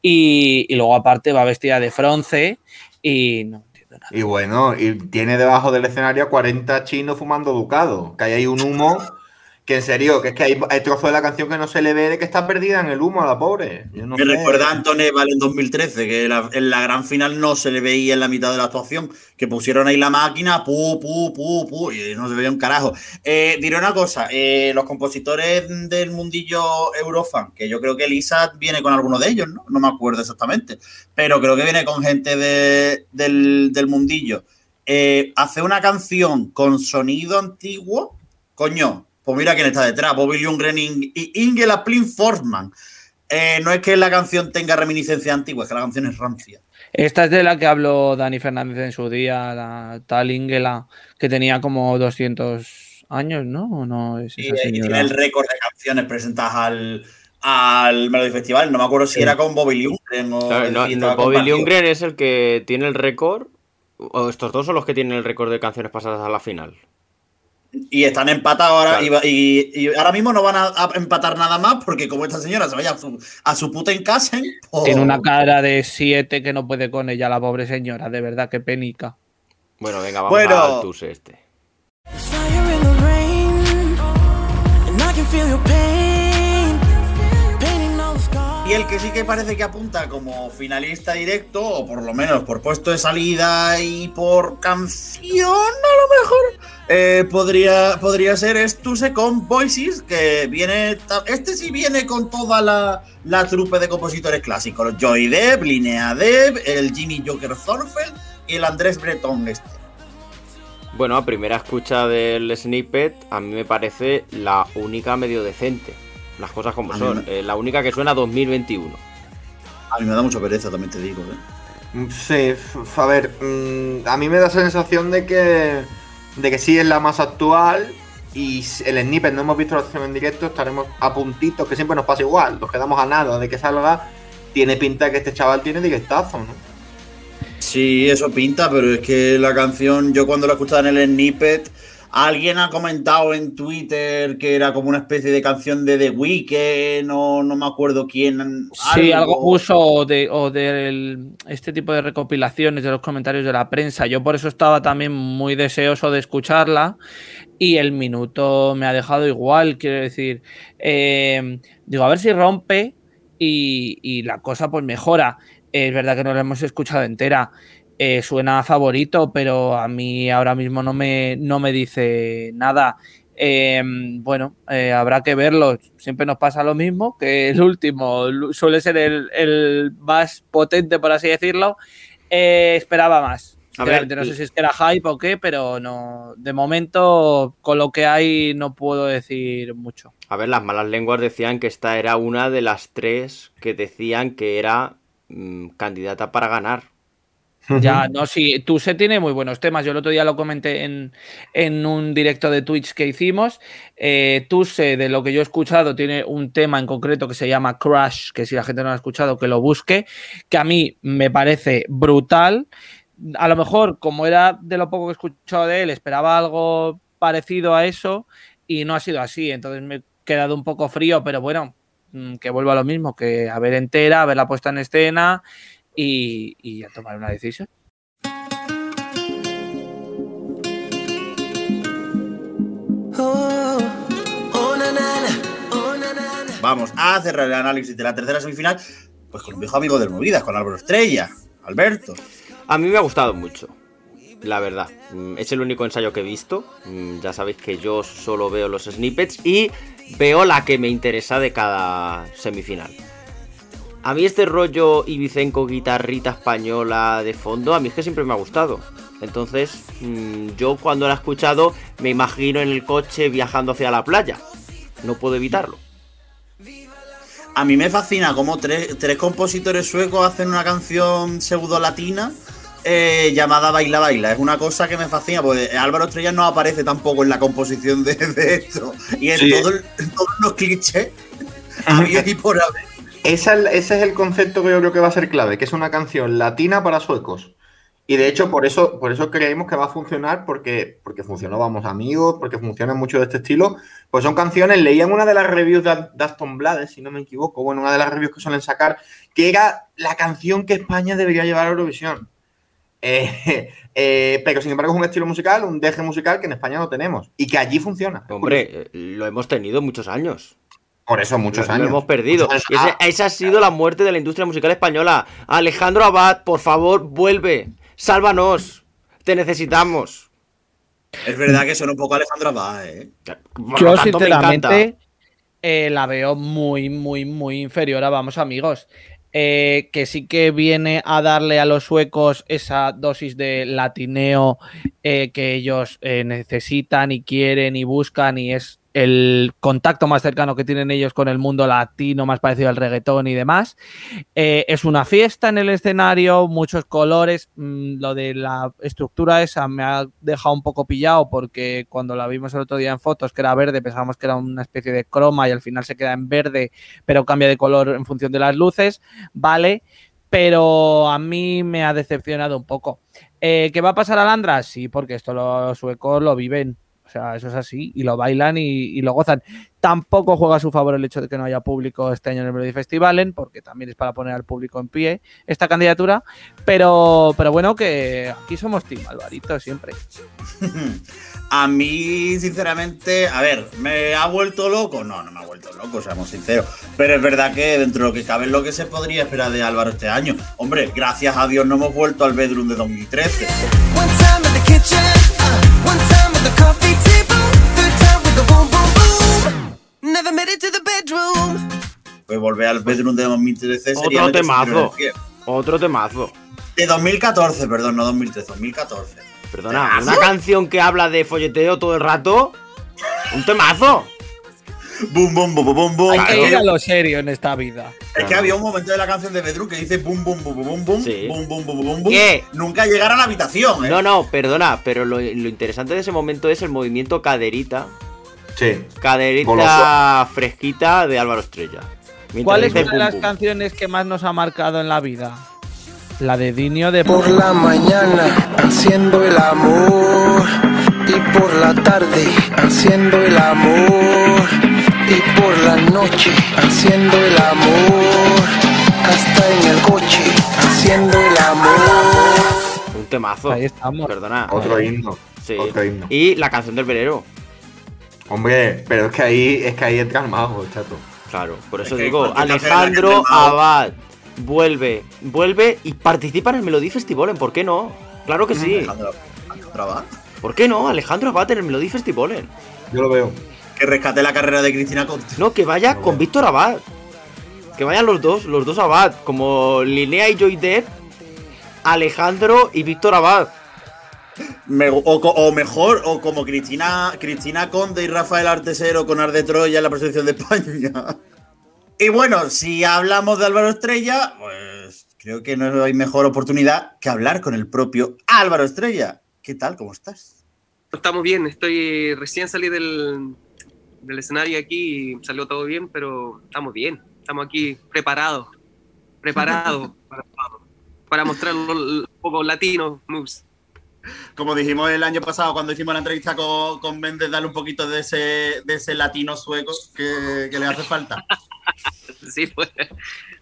Y, y luego aparte va vestida de fronce y no entiendo nada. Y bueno, y tiene debajo del escenario a 40 chinos fumando ducado. Que hay ahí un humo que en serio, que es que hay, hay trozos de la canción que no se le ve de que está perdida en el humo a la pobre. Yo no Me sé. recuerda a Anton Ewald en 2013, que la- en la gran final no se le veía en la mitad de la actuación, que pusieron ahí la máquina, pu, pu, pu, pu, y no se veía un carajo. Eh, diré una cosa, eh, los compositores del mundillo Eurofan, que yo creo que Lisa viene con alguno de ellos, ¿no? No me acuerdo exactamente, pero creo que viene con gente de- del, del mundillo. Eh, hace una canción con sonido antiguo, coño, pues mira quién está detrás, Bobby Ljunggren y y Ingela Plin Forsman. Eh, no es que la canción tenga reminiscencia antigua, es que la canción es rancia. Esta es de la que habló Dani Fernández en su día, la tal Ingela, que tenía como 200 años, ¿no? ¿O no es esa y tiene el récord de canciones presentadas al, al Melody Festival. No me acuerdo si era con Bobby Ljunggren o Claro, no, no, Bobby. Ljunggren es el que tiene el récord. O estos dos son los que tienen el récord de canciones pasadas a la final. Y están empatados ahora. Claro. y va- Y, y ahora mismo no van a, a empatar nada más porque como esta señora se vaya a su, a su puta en casa. pues- Tiene una cara de siete que no puede con ella, la pobre señora, de verdad, qué penica. Bueno, venga, vamos Bueno. al tuse este. El que sí que parece que apunta como finalista directo, o por lo menos por puesto de salida y por canción, a lo mejor, eh, podría, podría ser Estuse con Voices, que viene. Este sí viene con toda la, la trupe de compositores clásicos: Joy Depp, Linnea Depp, el Jimmy Joker Thornfeld y el Andrés Breton. Este. Bueno, a primera escucha del snippet, a mí me parece la única medio decente. Las cosas como A son. me- Eh, la única que suena 2021. A mí me da mucha pereza, también te digo. ¿eh? Mm, Sí, a ver, mm, a mí me da sensación de que, de que sí es la más actual y el snippet no hemos visto la acción en directo, estaremos a puntitos, que siempre nos pasa igual, nos quedamos a nada de que salga, tiene pinta que este chaval tiene directazo, ¿no? Sí, eso pinta, pero es que la canción, yo cuando la escuchaba en el snippet, alguien ha comentado en Twitter que era como una especie de canción de The Weeknd, no, no me acuerdo quién. Sí, algo puso o de, o este tipo de recopilaciones de los comentarios de la prensa. Yo por eso estaba también muy deseoso de escucharla y el minuto me ha dejado igual, quiero decir. Eh, digo, a ver si rompe y, y la cosa pues mejora. Es verdad que no la hemos escuchado entera. Eh, suena a favorito, pero a mí ahora mismo no me, no me dice nada. Eh, bueno, eh, habrá que verlo. Siempre nos pasa lo mismo, que el último suele ser el, el más potente, por así decirlo. Eh, esperaba más. A ver, no sé si es que era hype o qué, pero no. De momento, con lo que hay, no puedo decir mucho. A ver, las malas lenguas decían que esta era una de las tres que decían que era mm, candidata para ganar. Ya, no, sí, Tuse tiene muy buenos temas. Yo el otro día lo comenté en, en un directo de Twitch que hicimos. Eh, Tuse, de lo que yo he escuchado, tiene un tema en concreto que se llama Crash, que si la gente no lo ha escuchado, que lo busque, que a mí me parece brutal. A lo mejor, como era de lo poco que he escuchado de él, esperaba algo parecido a eso y no ha sido así. Entonces me he quedado un poco frío, pero bueno, mm, que vuelva a lo mismo, que a ver entera, a ver la puesta en escena y, y a tomar una decisión. Vamos a cerrar el análisis de la tercera semifinal, pues con un viejo amigo del Movidas, con Álvaro Estrella, Alberto. A mí me ha gustado mucho, la verdad. Mm, Es el único ensayo que he visto. Mm, Ya sabéis que yo solo veo los snippets y veo la que me interesa de cada semifinal. A mí este rollo Ibicenco, guitarrita española de fondo, a mí es que siempre me ha gustado. Entonces, mm, yo cuando la he escuchado me imagino en el coche viajando hacia la playa. No puedo evitarlo. A mí me fascina cómo tres, tres compositores suecos hacen una canción pseudo latina eh, llamada Baila Baila. Es una cosa que me fascina, porque Álvaro Estrella no aparece tampoco en la composición de, de esto. Y en, Sí. todo en todos los clichés había y por haber. Esa es- ese es el concepto que yo creo que va a ser clave, que es una canción latina para suecos. Y de hecho, por eso, por eso creemos que va a funcionar, porque, porque funcionó Vamos Amigos, porque funciona mucho de este estilo. Pues son canciones, leían una de las reviews de, de Aston Blades, si no me equivoco, bueno, una de las reviews que suelen sacar, que era la canción que España debería llevar a Eurovisión. Eh, eh, pero sin embargo es un estilo musical, un deje musical que en España no tenemos y que allí funciona. Hombre, eh, lo hemos tenido muchos años. Por eso muchos Lo- años. Lo hemos perdido. Y esa ha sido la muerte de la industria musical española. Alejandro Abad, por favor, vuelve. Sálvanos. Te necesitamos. Es verdad que suena un poco Alejandro Abad, ¿eh? Yo, sinceramente, eh, la veo muy, muy, muy inferior a Vamos Amigos. Eh, que sí que viene a darle a los suecos esa dosis de latineo eh, que ellos eh, necesitan y quieren y buscan y es el contacto más cercano que tienen ellos con el mundo latino, más parecido al reggaetón y demás. Eh, es una fiesta en el escenario, muchos colores. Mm, lo de la estructura esa me ha dejado un poco pillado porque cuando la vimos el otro día en fotos, que era verde, pensábamos que era una especie de croma y al final se queda en verde, pero cambia de color en función de las luces. Vale, pero a mí me ha decepcionado un poco. Eh, ¿Qué va a pasar a Landra? Sí, porque esto los suecos lo viven. O sea, eso es así, y lo bailan y, y lo gozan. Tampoco juega a su favor el hecho de que no haya público este año en el Melody Festivalen, porque también es para poner al público en pie esta candidatura. Pero, pero bueno, que aquí somos Team Alvarito siempre. A mí, sinceramente, a ver, ¿me ha vuelto loco? No, no me ha vuelto loco, seamos sinceros. Pero es verdad que dentro de lo que cabe es lo que se podría esperar de Álvaro este año. Hombre, gracias a Dios no hemos vuelto al bedroom de 2013. Pues volver al bedroom de 2013 sería Otro temazo. Otro temazo. De 2014, perdón, no 2013, 2014. Perdona, una canción que habla de folleteo todo el rato. Un temazo. Boom, boom, boom, boom, boom. Hay que ir a lo serio en esta vida. Es que había un momento de la canción de Bedroom que dice boom, boom, boom, boom, boom, Sí. boom, boom, boom, boom, boom. ¿Qué? Nunca llegar a la habitación, ¿eh? No, no, perdona, pero lo, lo interesante de ese momento es el movimiento caderita. Sí. Caderita fresquita de Álvaro Estrella. Mientras ¿Cuál es una de las canciones que más nos ha marcado en la vida? La de Dinio de Por la mañana haciendo el amor y por la tarde haciendo el amor y por la noche haciendo el amor hasta en el coche haciendo el amor. Un temazo. Ahí estamos. Perdona. Otro himno. Sí. Otro himno. Y la canción del velero. Hombre, pero es que ahí es que ahí entra el mago, chato. Claro, por Es eso que digo, Alejandro Abad vuelve, vuelve y participa en el Melody Festival, ¿por qué no? Claro que sí. Alejandro, Alejandro Abad. ¿Por qué no? Alejandro Abad en el Melody Festival. Yo lo veo. Que rescate la carrera de Cristina Conte. No, que vaya con Víctor Abad. Que vayan los dos, los dos Abad, como Linnea y Joy Depp, Alejandro y Víctor Abad. Me- o, mejor, o como Cristina, Cristina Conde y Rafael Artesero con Ar de Troya en la preselección de España. Y bueno, si hablamos de Álvaro Estrella, pues creo que no hay mejor oportunidad que hablar con el propio Álvaro Estrella. ¿Qué tal? ¿Cómo estás? Estamos bien, estoy recién salí del, del escenario aquí y salió todo bien, pero estamos bien, estamos aquí preparados, preparados para, para mostrar un poco latino moves. Como dijimos el año pasado cuando hicimos la entrevista con, con Méndez, darle un poquito de ese, de ese latino sueco que, que le hace falta. Sí, fue.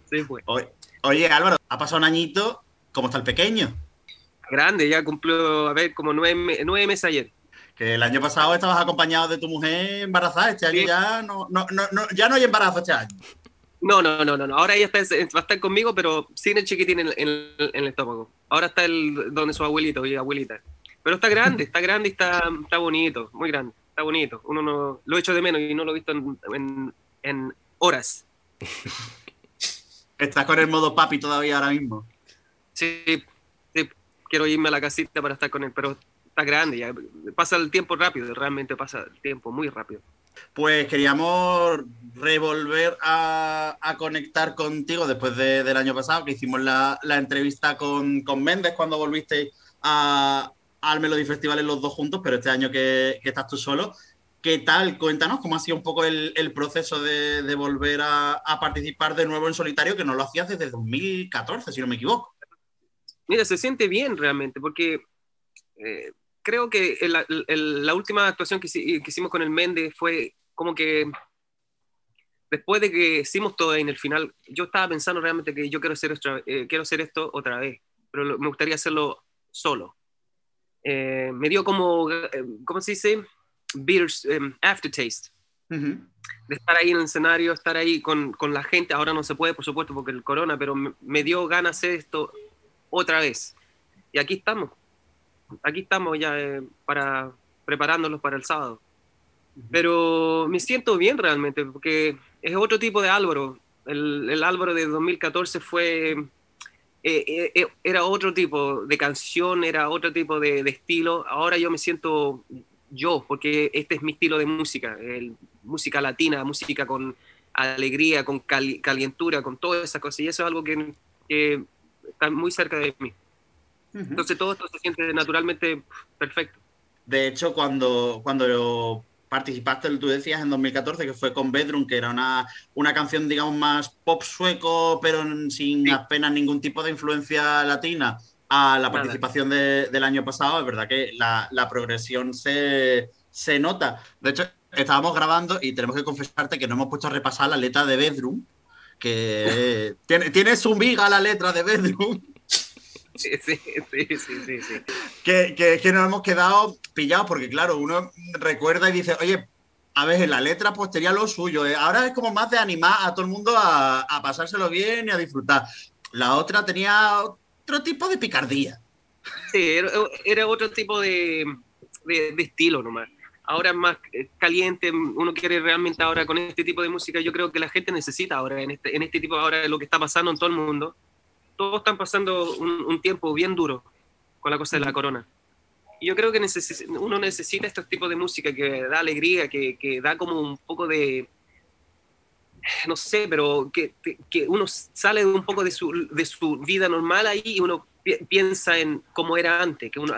Sí, fue. Oye, oye, Álvaro, ha pasado un añito, ¿cómo está el pequeño? Grande, ya cumplió, a ver, como nueve, nueve meses ayer. Que el año pasado estabas acompañado de tu mujer embarazada, este año Sí. ya no, no, no, no- ya no hay embarazo este año. No, no, no, no, no. Ahora ella está, va a estar conmigo, pero sin el chiquitín en, en- en el estómago. Ahora está el, donde su abuelito y abuelita. Pero está grande, está grande y está, está bonito, muy grande. Está bonito. Uno no, lo echo de menos y no lo he visto en, en- en horas. Estás con el modo papi todavía ahora mismo. Sí, sí, quiero irme a la casita para estar con él, pero está grande ya. Pasa el tiempo rápido, realmente pasa el tiempo muy rápido. Pues queríamos revolver a, a conectar contigo después de- del año pasado, que hicimos la, la entrevista con, con Méndez cuando volviste a, al Melody Festival en los dos juntos, pero este año que, que estás tú solo. ¿Qué tal? Cuéntanos cómo ha sido un poco el, el proceso de, de volver a, a participar de nuevo en solitario, que no lo hacías desde 2014, si no me equivoco. Mira, se siente bien realmente, porque eh, creo que el- el- la última actuación que, que hicimos con el Méndez fue como que después de que hicimos todo en el final, yo estaba pensando realmente que yo quiero hacer, otra- eh, quiero hacer esto otra vez, pero lo- me gustaría hacerlo solo. Eh, me dio como, eh, ¿cómo se dice? Em, aftertaste de estar ahí en el escenario, estar ahí con, con la gente. Ahora no se puede, por supuesto, porque el corona, pero me, me dio ganas de hacer esto otra vez. Y aquí estamos. Aquí estamos ya eh, para preparándolos para el sábado. Pero me siento bien realmente, porque es otro tipo de Álvaro. El, el Álvaro de 2014 fue... eh, eh, eh, era otro tipo de canción, era otro tipo de, de estilo. Ahora yo me siento yo, porque este es mi estilo de música, el- música latina, música con alegría, con cali- calientura, con todas esas cosas. Y eso es algo que, que está muy cerca de mí. Entonces todo esto se siente naturalmente perfecto. De hecho, cuando, cuando participaste, tú decías en 2014 que fue con Bedroom, que era una, una canción, digamos, más pop sueco, pero sin apenas ningún tipo de influencia latina, a la participación de- del año pasado, es verdad que la, la progresión se, se nota. De hecho, estábamos grabando y tenemos que confesarte que no hemos puesto a repasar la letra de Bedroom, que tiene, tiene su miga la letra de Bedroom. Sí, sí, sí, sí, que, que, que nos hemos quedado pillados porque, claro, uno recuerda y dice, oye, a ver, en la letra pues tenía lo suyo. eh. Ahora es como más de animar a todo el mundo a, a pasárselo bien y a disfrutar. La otra tenía otro tipo de picardía. Sí, era, era otro tipo de, de- de estilo nomás. Ahora es más caliente, uno quiere realmente ahora con este tipo de música, yo creo que la gente necesita ahora, en este, en este tipo ahora de lo que está pasando en todo el mundo, todos están pasando un, un tiempo bien duro con la cosa de la corona. Y yo creo que necesi- uno necesita estos tipos de música que da alegría, que, que da como un poco de, no sé, pero que, que uno sale un poco de su, de su vida normal ahí y uno pi- piensa en cómo era antes, que uno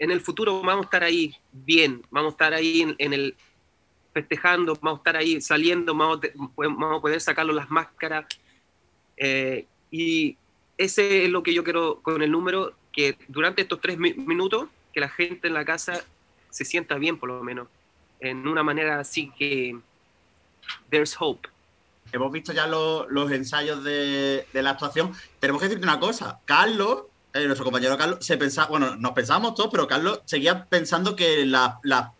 en el futuro vamos a estar ahí bien, vamos a estar ahí en, en el festejando, vamos a estar ahí saliendo, vamos a, vamos a poder sacarlo las máscaras. eh, y ese es lo que yo quiero con el número, que durante estos tres mi- minutos, que la gente en la casa se sienta bien por lo menos, en una manera así que there's hope. Hemos visto ya lo- los ensayos de, de la actuación. Tenemos que decirte una cosa. Carlos, eh, nuestro compañero Carlos, se pensaba, bueno, nos pensábamos todos, pero Carlos seguía pensando que la- la-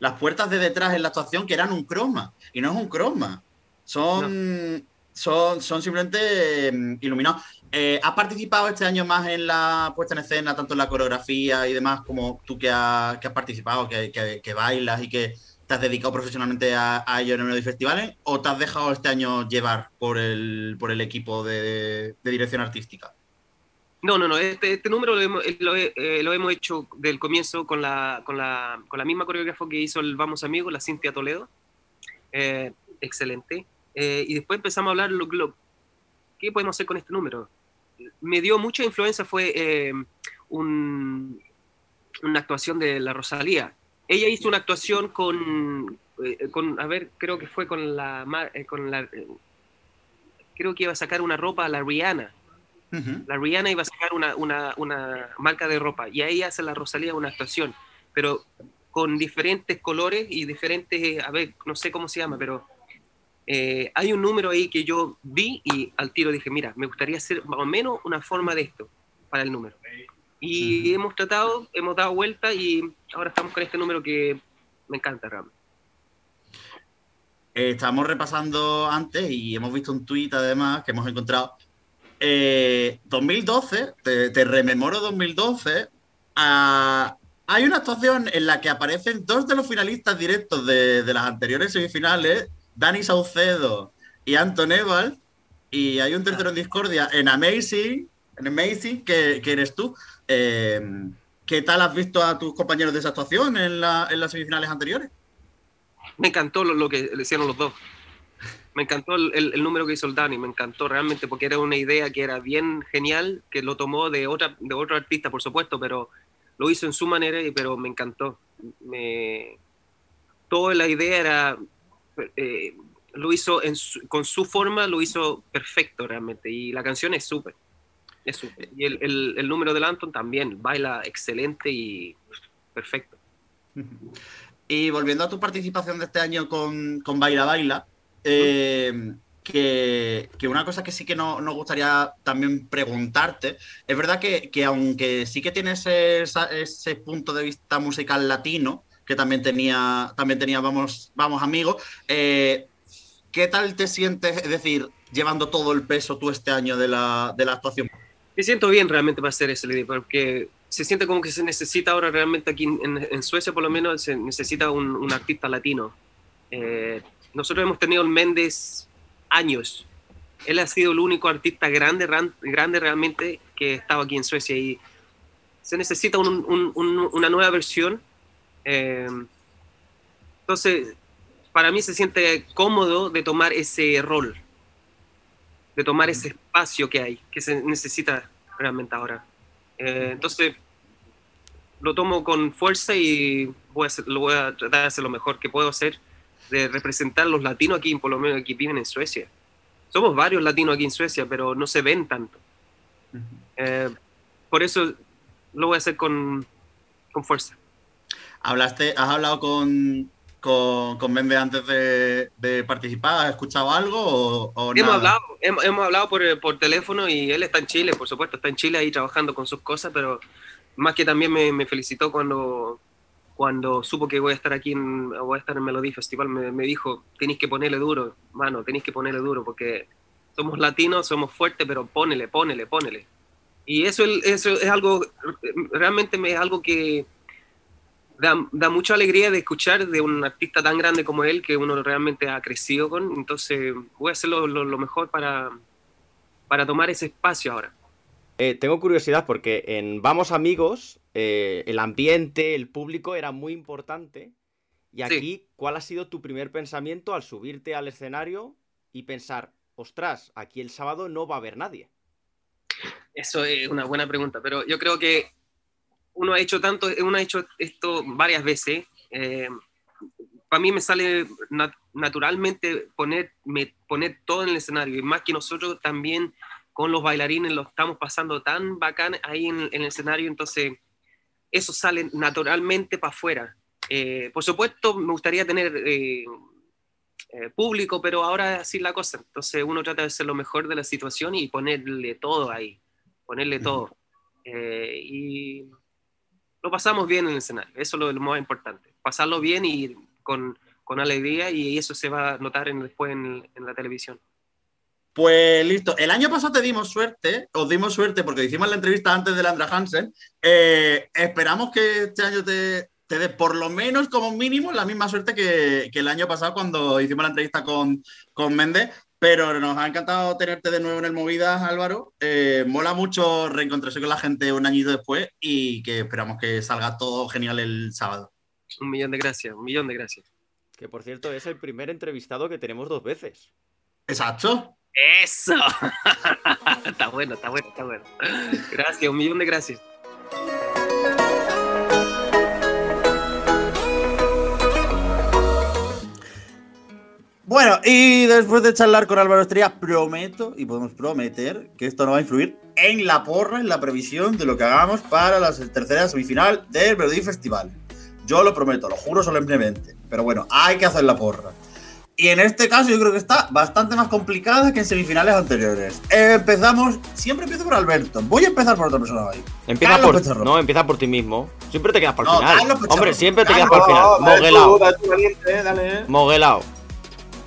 las puertas de detrás en la actuación que eran un croma. Y no es un croma. Son, son, son simplemente mm, iluminados. Eh, ¿Has participado este año más en la puesta en escena, tanto en la coreografía y demás, como tú que, has- que has participado, que, bailas y que te has dedicado profesionalmente a, a ello en el Melody Festivales? ¿O te has dejado este año llevar por el, por el equipo de, de dirección artística? No, no, no. Este, este número lo hemos, lo eh, lo hemos hecho del comienzo con la, con, la, con la misma coreógrafa que hizo el Vamos Amigos, la Cintia Toledo. Eh, excelente. Eh, y después empezamos a hablar lo, lo- qué podemos hacer con este número. Me dio mucha influencia fue eh, un- una actuación de la Rosalía. Ella hizo una actuación con, eh, con a ver, creo que fue con la, eh, con la, creo que iba a sacar una ropa a la Rihanna la Rihanna iba a sacar una, una, una marca de ropa y ahí hace la Rosalía una actuación, pero con diferentes colores y diferentes, a ver, no sé cómo se llama, pero eh, hay un número ahí que yo vi y al tiro dije, mira, me gustaría hacer más o menos una forma de esto para el número. Y hemos tratado, hemos dado vuelta y ahora estamos con este número que me encanta realmente. Eh, estábamos repasando antes y hemos visto un tuit además que hemos encontrado. Eh, 2012, te, te rememoro 2012, ah, hay una actuación en la que aparecen dos de los finalistas directos de, de las anteriores semifinales, Dani Saucedo y Anton Evald, y hay un tercero en discordia en Amazing, en Amazing, que, que eres tú. Eh, ¿Qué tal has visto a tus compañeros de esa actuación en, la- en las semifinales anteriores? Me encantó lo, lo que hicieron los dos. Me encantó el, el- el número que hizo el Dani, me encantó realmente porque era una idea que era bien genial, que lo tomó de otra de otro artista, por supuesto, pero lo hizo en su manera, y- pero me encantó. Me, toda la idea era, eh, lo hizo en su- con su forma, lo hizo perfecto realmente, y la canción es súper. Es súper. Y el, el- número del Anton también, baila excelente y perfecto. Y volviendo a tu participación de este año con, con Baila Baila, eh, que, que una cosa que sí que no- nos gustaría también preguntarte, es verdad que, que aunque sí que tienes ese punto de vista musical latino, que también tenía, también tenía Vamos, Vamos Amigos, eh, ¿qué tal te sientes, es decir, llevando todo el peso tú este año de la, de la actuación? Me siento bien realmente para hacer ese líder, porque se siente como que se necesita ahora realmente aquí en, en- Suecia, por lo menos, se necesita un, un artista latino. Eh, nosotros hemos tenido el Méndez años. Él ha sido el único artista grande, ran- grande realmente que estaba aquí en Suecia y se necesita un- un- una nueva versión. Eh, entonces, para mí se siente cómodo de tomar ese rol de tomar ese espacio que hay, que se necesita realmente ahora. Eh, entonces, lo tomo con fuerza y voy a hacer- lo voy a tratar de hacer lo mejor que puedo hacer, de representar a los latinos aquí, por lo menos aquí viven en Suecia. Somos varios latinos aquí en Suecia, pero no se ven tanto. Eh, por eso lo voy a hacer con, con fuerza. ¿Hablaste, ¿Has hablado con, con, con Mende antes de, de participar? ¿Has escuchado algo o, o Hemos nada? hablado, hemos, hemos hablado por, por teléfono y él está en Chile, por supuesto, está en Chile ahí trabajando con sus cosas, pero más que también me, me felicitó cuando, cuando supo que voy a estar aquí, en, voy a estar en Melody Festival, me, me dijo, tenéis que ponerle duro, mano, tenéis que ponerle duro, porque somos latinos, somos fuertes, pero ponele, ponele, ponele. Y eso, eso es algo, realmente me, es algo que da, da mucha alegría de escuchar de un artista tan grande como él, que uno realmente ha crecido con. Entonces, voy a hacer lo, lo- lo mejor para, para tomar ese espacio ahora. Eh, tengo curiosidad porque en Vamos Amigos eh, el ambiente, el público era muy importante. Y aquí, ¿cuál ha sido tu primer pensamiento al subirte al escenario y pensar, ostras, aquí el sábado no va a haber nadie? Eso es una buena pregunta, pero yo creo que uno ha hecho tanto, uno ha hecho esto varias veces. eh, para mí me sale nat- naturalmente poner, me- poner todo en el escenario, y más que nosotros también con los bailarines lo estamos pasando tan bacán ahí en, en el escenario, entonces eso sale naturalmente para afuera. Eh, por supuesto, me gustaría tener eh, eh, público, pero ahora así la cosa. Entonces uno trata de hacer lo mejor de la situación y ponerle todo ahí, ponerle todo. Y lo pasamos bien en el escenario, eso es lo, más importante. Pasarlo bien y con, con alegría y eso se va a notar en- después en, en la televisión. Pues listo. El año pasado te dimos suerte, os dimos suerte porque hicimos la entrevista antes de Landra Hansen. Eh, esperamos que este año te, te dé por lo menos como mínimo la misma suerte que, que el año pasado cuando hicimos la entrevista con, con Méndez. Pero nos ha encantado tenerte de nuevo en el Movidas, Álvaro. Eh, mola mucho reencontrarse con la gente un añito después y que esperamos que salga todo genial el sábado. Un millón de gracias, un millón de gracias. Que por cierto es el primer entrevistado que tenemos dos veces. Exacto. ¡Eso! está bueno, está bueno, está bueno. Gracias, un millón de gracias. Bueno, y después de charlar con Álvaro Estrella, prometo, y podemos prometer, que esto no va a influir en la porra, en la previsión de lo que hagamos para la tercera semifinal del Melody Festival. Yo lo prometo, lo juro solemnemente. Pero bueno, hay que hacer la porra. Y en este caso yo creo que está bastante más complicada que en semifinales anteriores. Empezamos, siempre empiezo por Alberto. Voy a empezar por otra persona hoy. Empieza Carlos por, Pizarro. no, empieza por ti mismo. Siempre te quedas por el No, final. Carlos. Hombre, siempre te quedas por el final. Moguelao. eh, eh. Moguelao.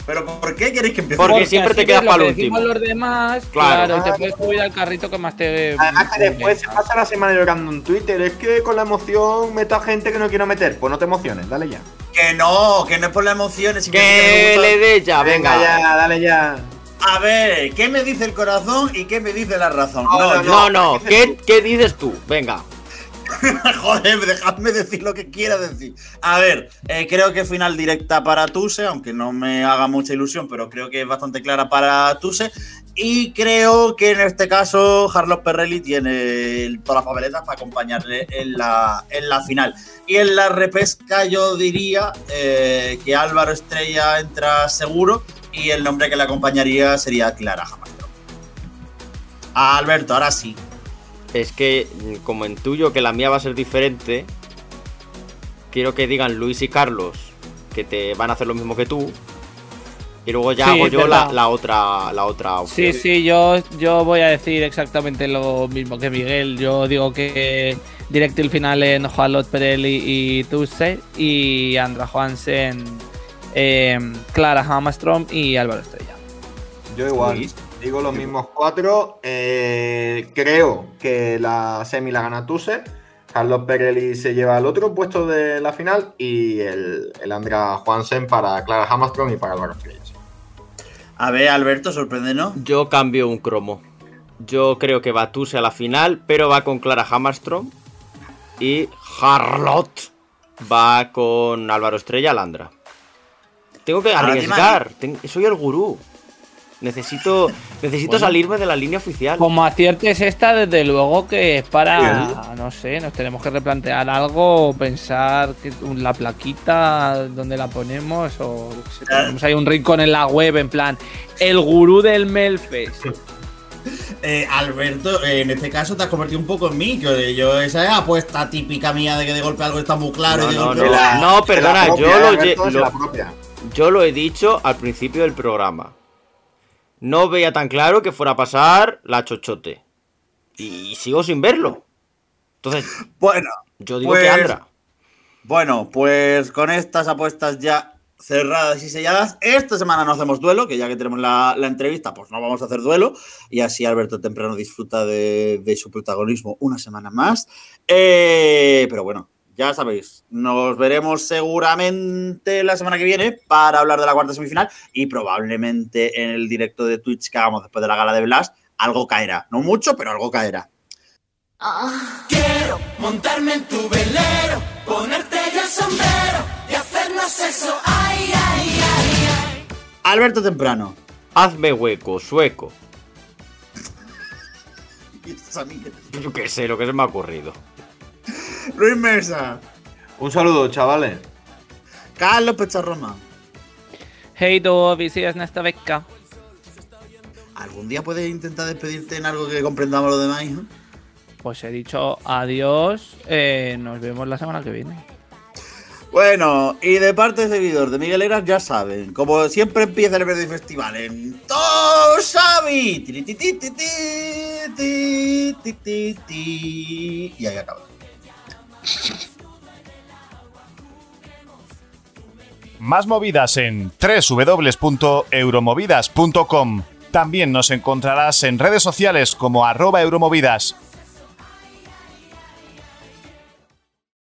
Pero ¿por qué queréis que empiece? Porque siempre te quedas para que el último. los demás, Claro. claro, te puedes subir al carrito que más te. Además que después se pasa la semana llorando en Twitter. Es que con la emoción meto a gente que no quiero meter. Pues no te emociones, dale ya. Que no, que no es por la emoción. es Que gusta- le dé ya, venga. ya, dale ya. A ver, ¿qué me dice el corazón y qué me dice la razón? No, No, No, no, ¿qué, ¿qué dices tú? Venga. Joder, dejadme decir lo que quiera decir. A ver, eh, creo que final directa para Tuse, aunque no me haga mucha ilusión, pero creo que es bastante clara para Tuse. Y creo que en este caso Carlos Perrelli tiene todas las papeletas para acompañarle en la, en la final. Y en la repesca yo diría eh, que Álvaro Estrella entra seguro y el nombre que le acompañaría sería Clara Jamastro. Alberto, ahora sí. Es que, como intuyo que la mía va a ser diferente, quiero que digan Luis y Carlos que te van a hacer lo mismo que tú. Y luego ya Sí, hago yo la, otra la otra opción. Sí, sí, yo, yo voy a decir exactamente lo mismo que Miguel. Yo digo que directo el final en Juanlot Perelli y Tuse y Andra Johansen, eh, Clara Hammerstrom y Álvaro Estrella. Yo igual. Digo los mismos cuatro. Eh, creo que la semi la gana Tuse. Carlos Perelli se lleva el otro puesto de la final y el, el Andra Juansen para Clara Hammerstrom y para Álvaro Estrella. sí. A ver, Alberto, sorpréndenos. Yo cambio un cromo. Yo creo que va Tuse a la final, pero va con Clara Hammerstrom. Y Harlot va con Álvaro Estrella Landra. Tengo que arriesgar. soy el gurú. Necesito, necesito Bueno. salirme de la línea oficial. Como aciertes esta, desde luego que es para, no sé, nos tenemos que replantear algo, pensar que la plaquita, donde la ponemos, o qué sé, tenemos ahí un rincón en la web, en plan, el gurú del Melfest. Eh, Alberto, eh, en este caso te has convertido un poco en mí, que yo esa es apuesta típica mía de que de golpe algo está muy claro. No, y de no, golpe- no. La- No, perdona, la propia, yo lo Alberto, lo- la propia. Yo lo he dicho al principio del programa. No veía tan claro que fuera a pasar la chochote. Y sigo sin verlo. Entonces, Bueno, yo digo Pues- que Andra. bueno, pues con estas apuestas ya cerradas y selladas, esta semana no hacemos duelo, que ya que tenemos la, la entrevista, pues no vamos a hacer duelo. Y así Alberto Temprano disfruta de, de su protagonismo una semana más. Eh, pero bueno, ya sabéis, nos veremos seguramente la semana que viene para hablar de la cuarta semifinal y probablemente en el directo de Twitch que hagamos después de la gala de Blas, algo caerá. No mucho, pero algo caerá. Quiero montarme en tu velero, ponerte el sombrero y hacernos eso. Ay, ay, ay, ay. Alberto Temprano. Hazme hueco, sueco. Y a mí Yo qué sé, lo que se me ha ocurrido. Luis Mesa. Un saludo, chavales. Carlos Pecharroma. Hey, todo, visitas en esta beca. ¿Algún día puedes intentar despedirte en algo que comprendamos los demás. Pues he dicho adiós. Eh, nos vemos la semana que viene. Bueno, y de parte de seguidor de Miguel Eras, ya saben, como siempre empieza el Verde Festival en Todo Xavi. Y ahí acaba. Más movidas en www.euromovidas.com. También nos encontrarás en redes sociales como arroba euromovidas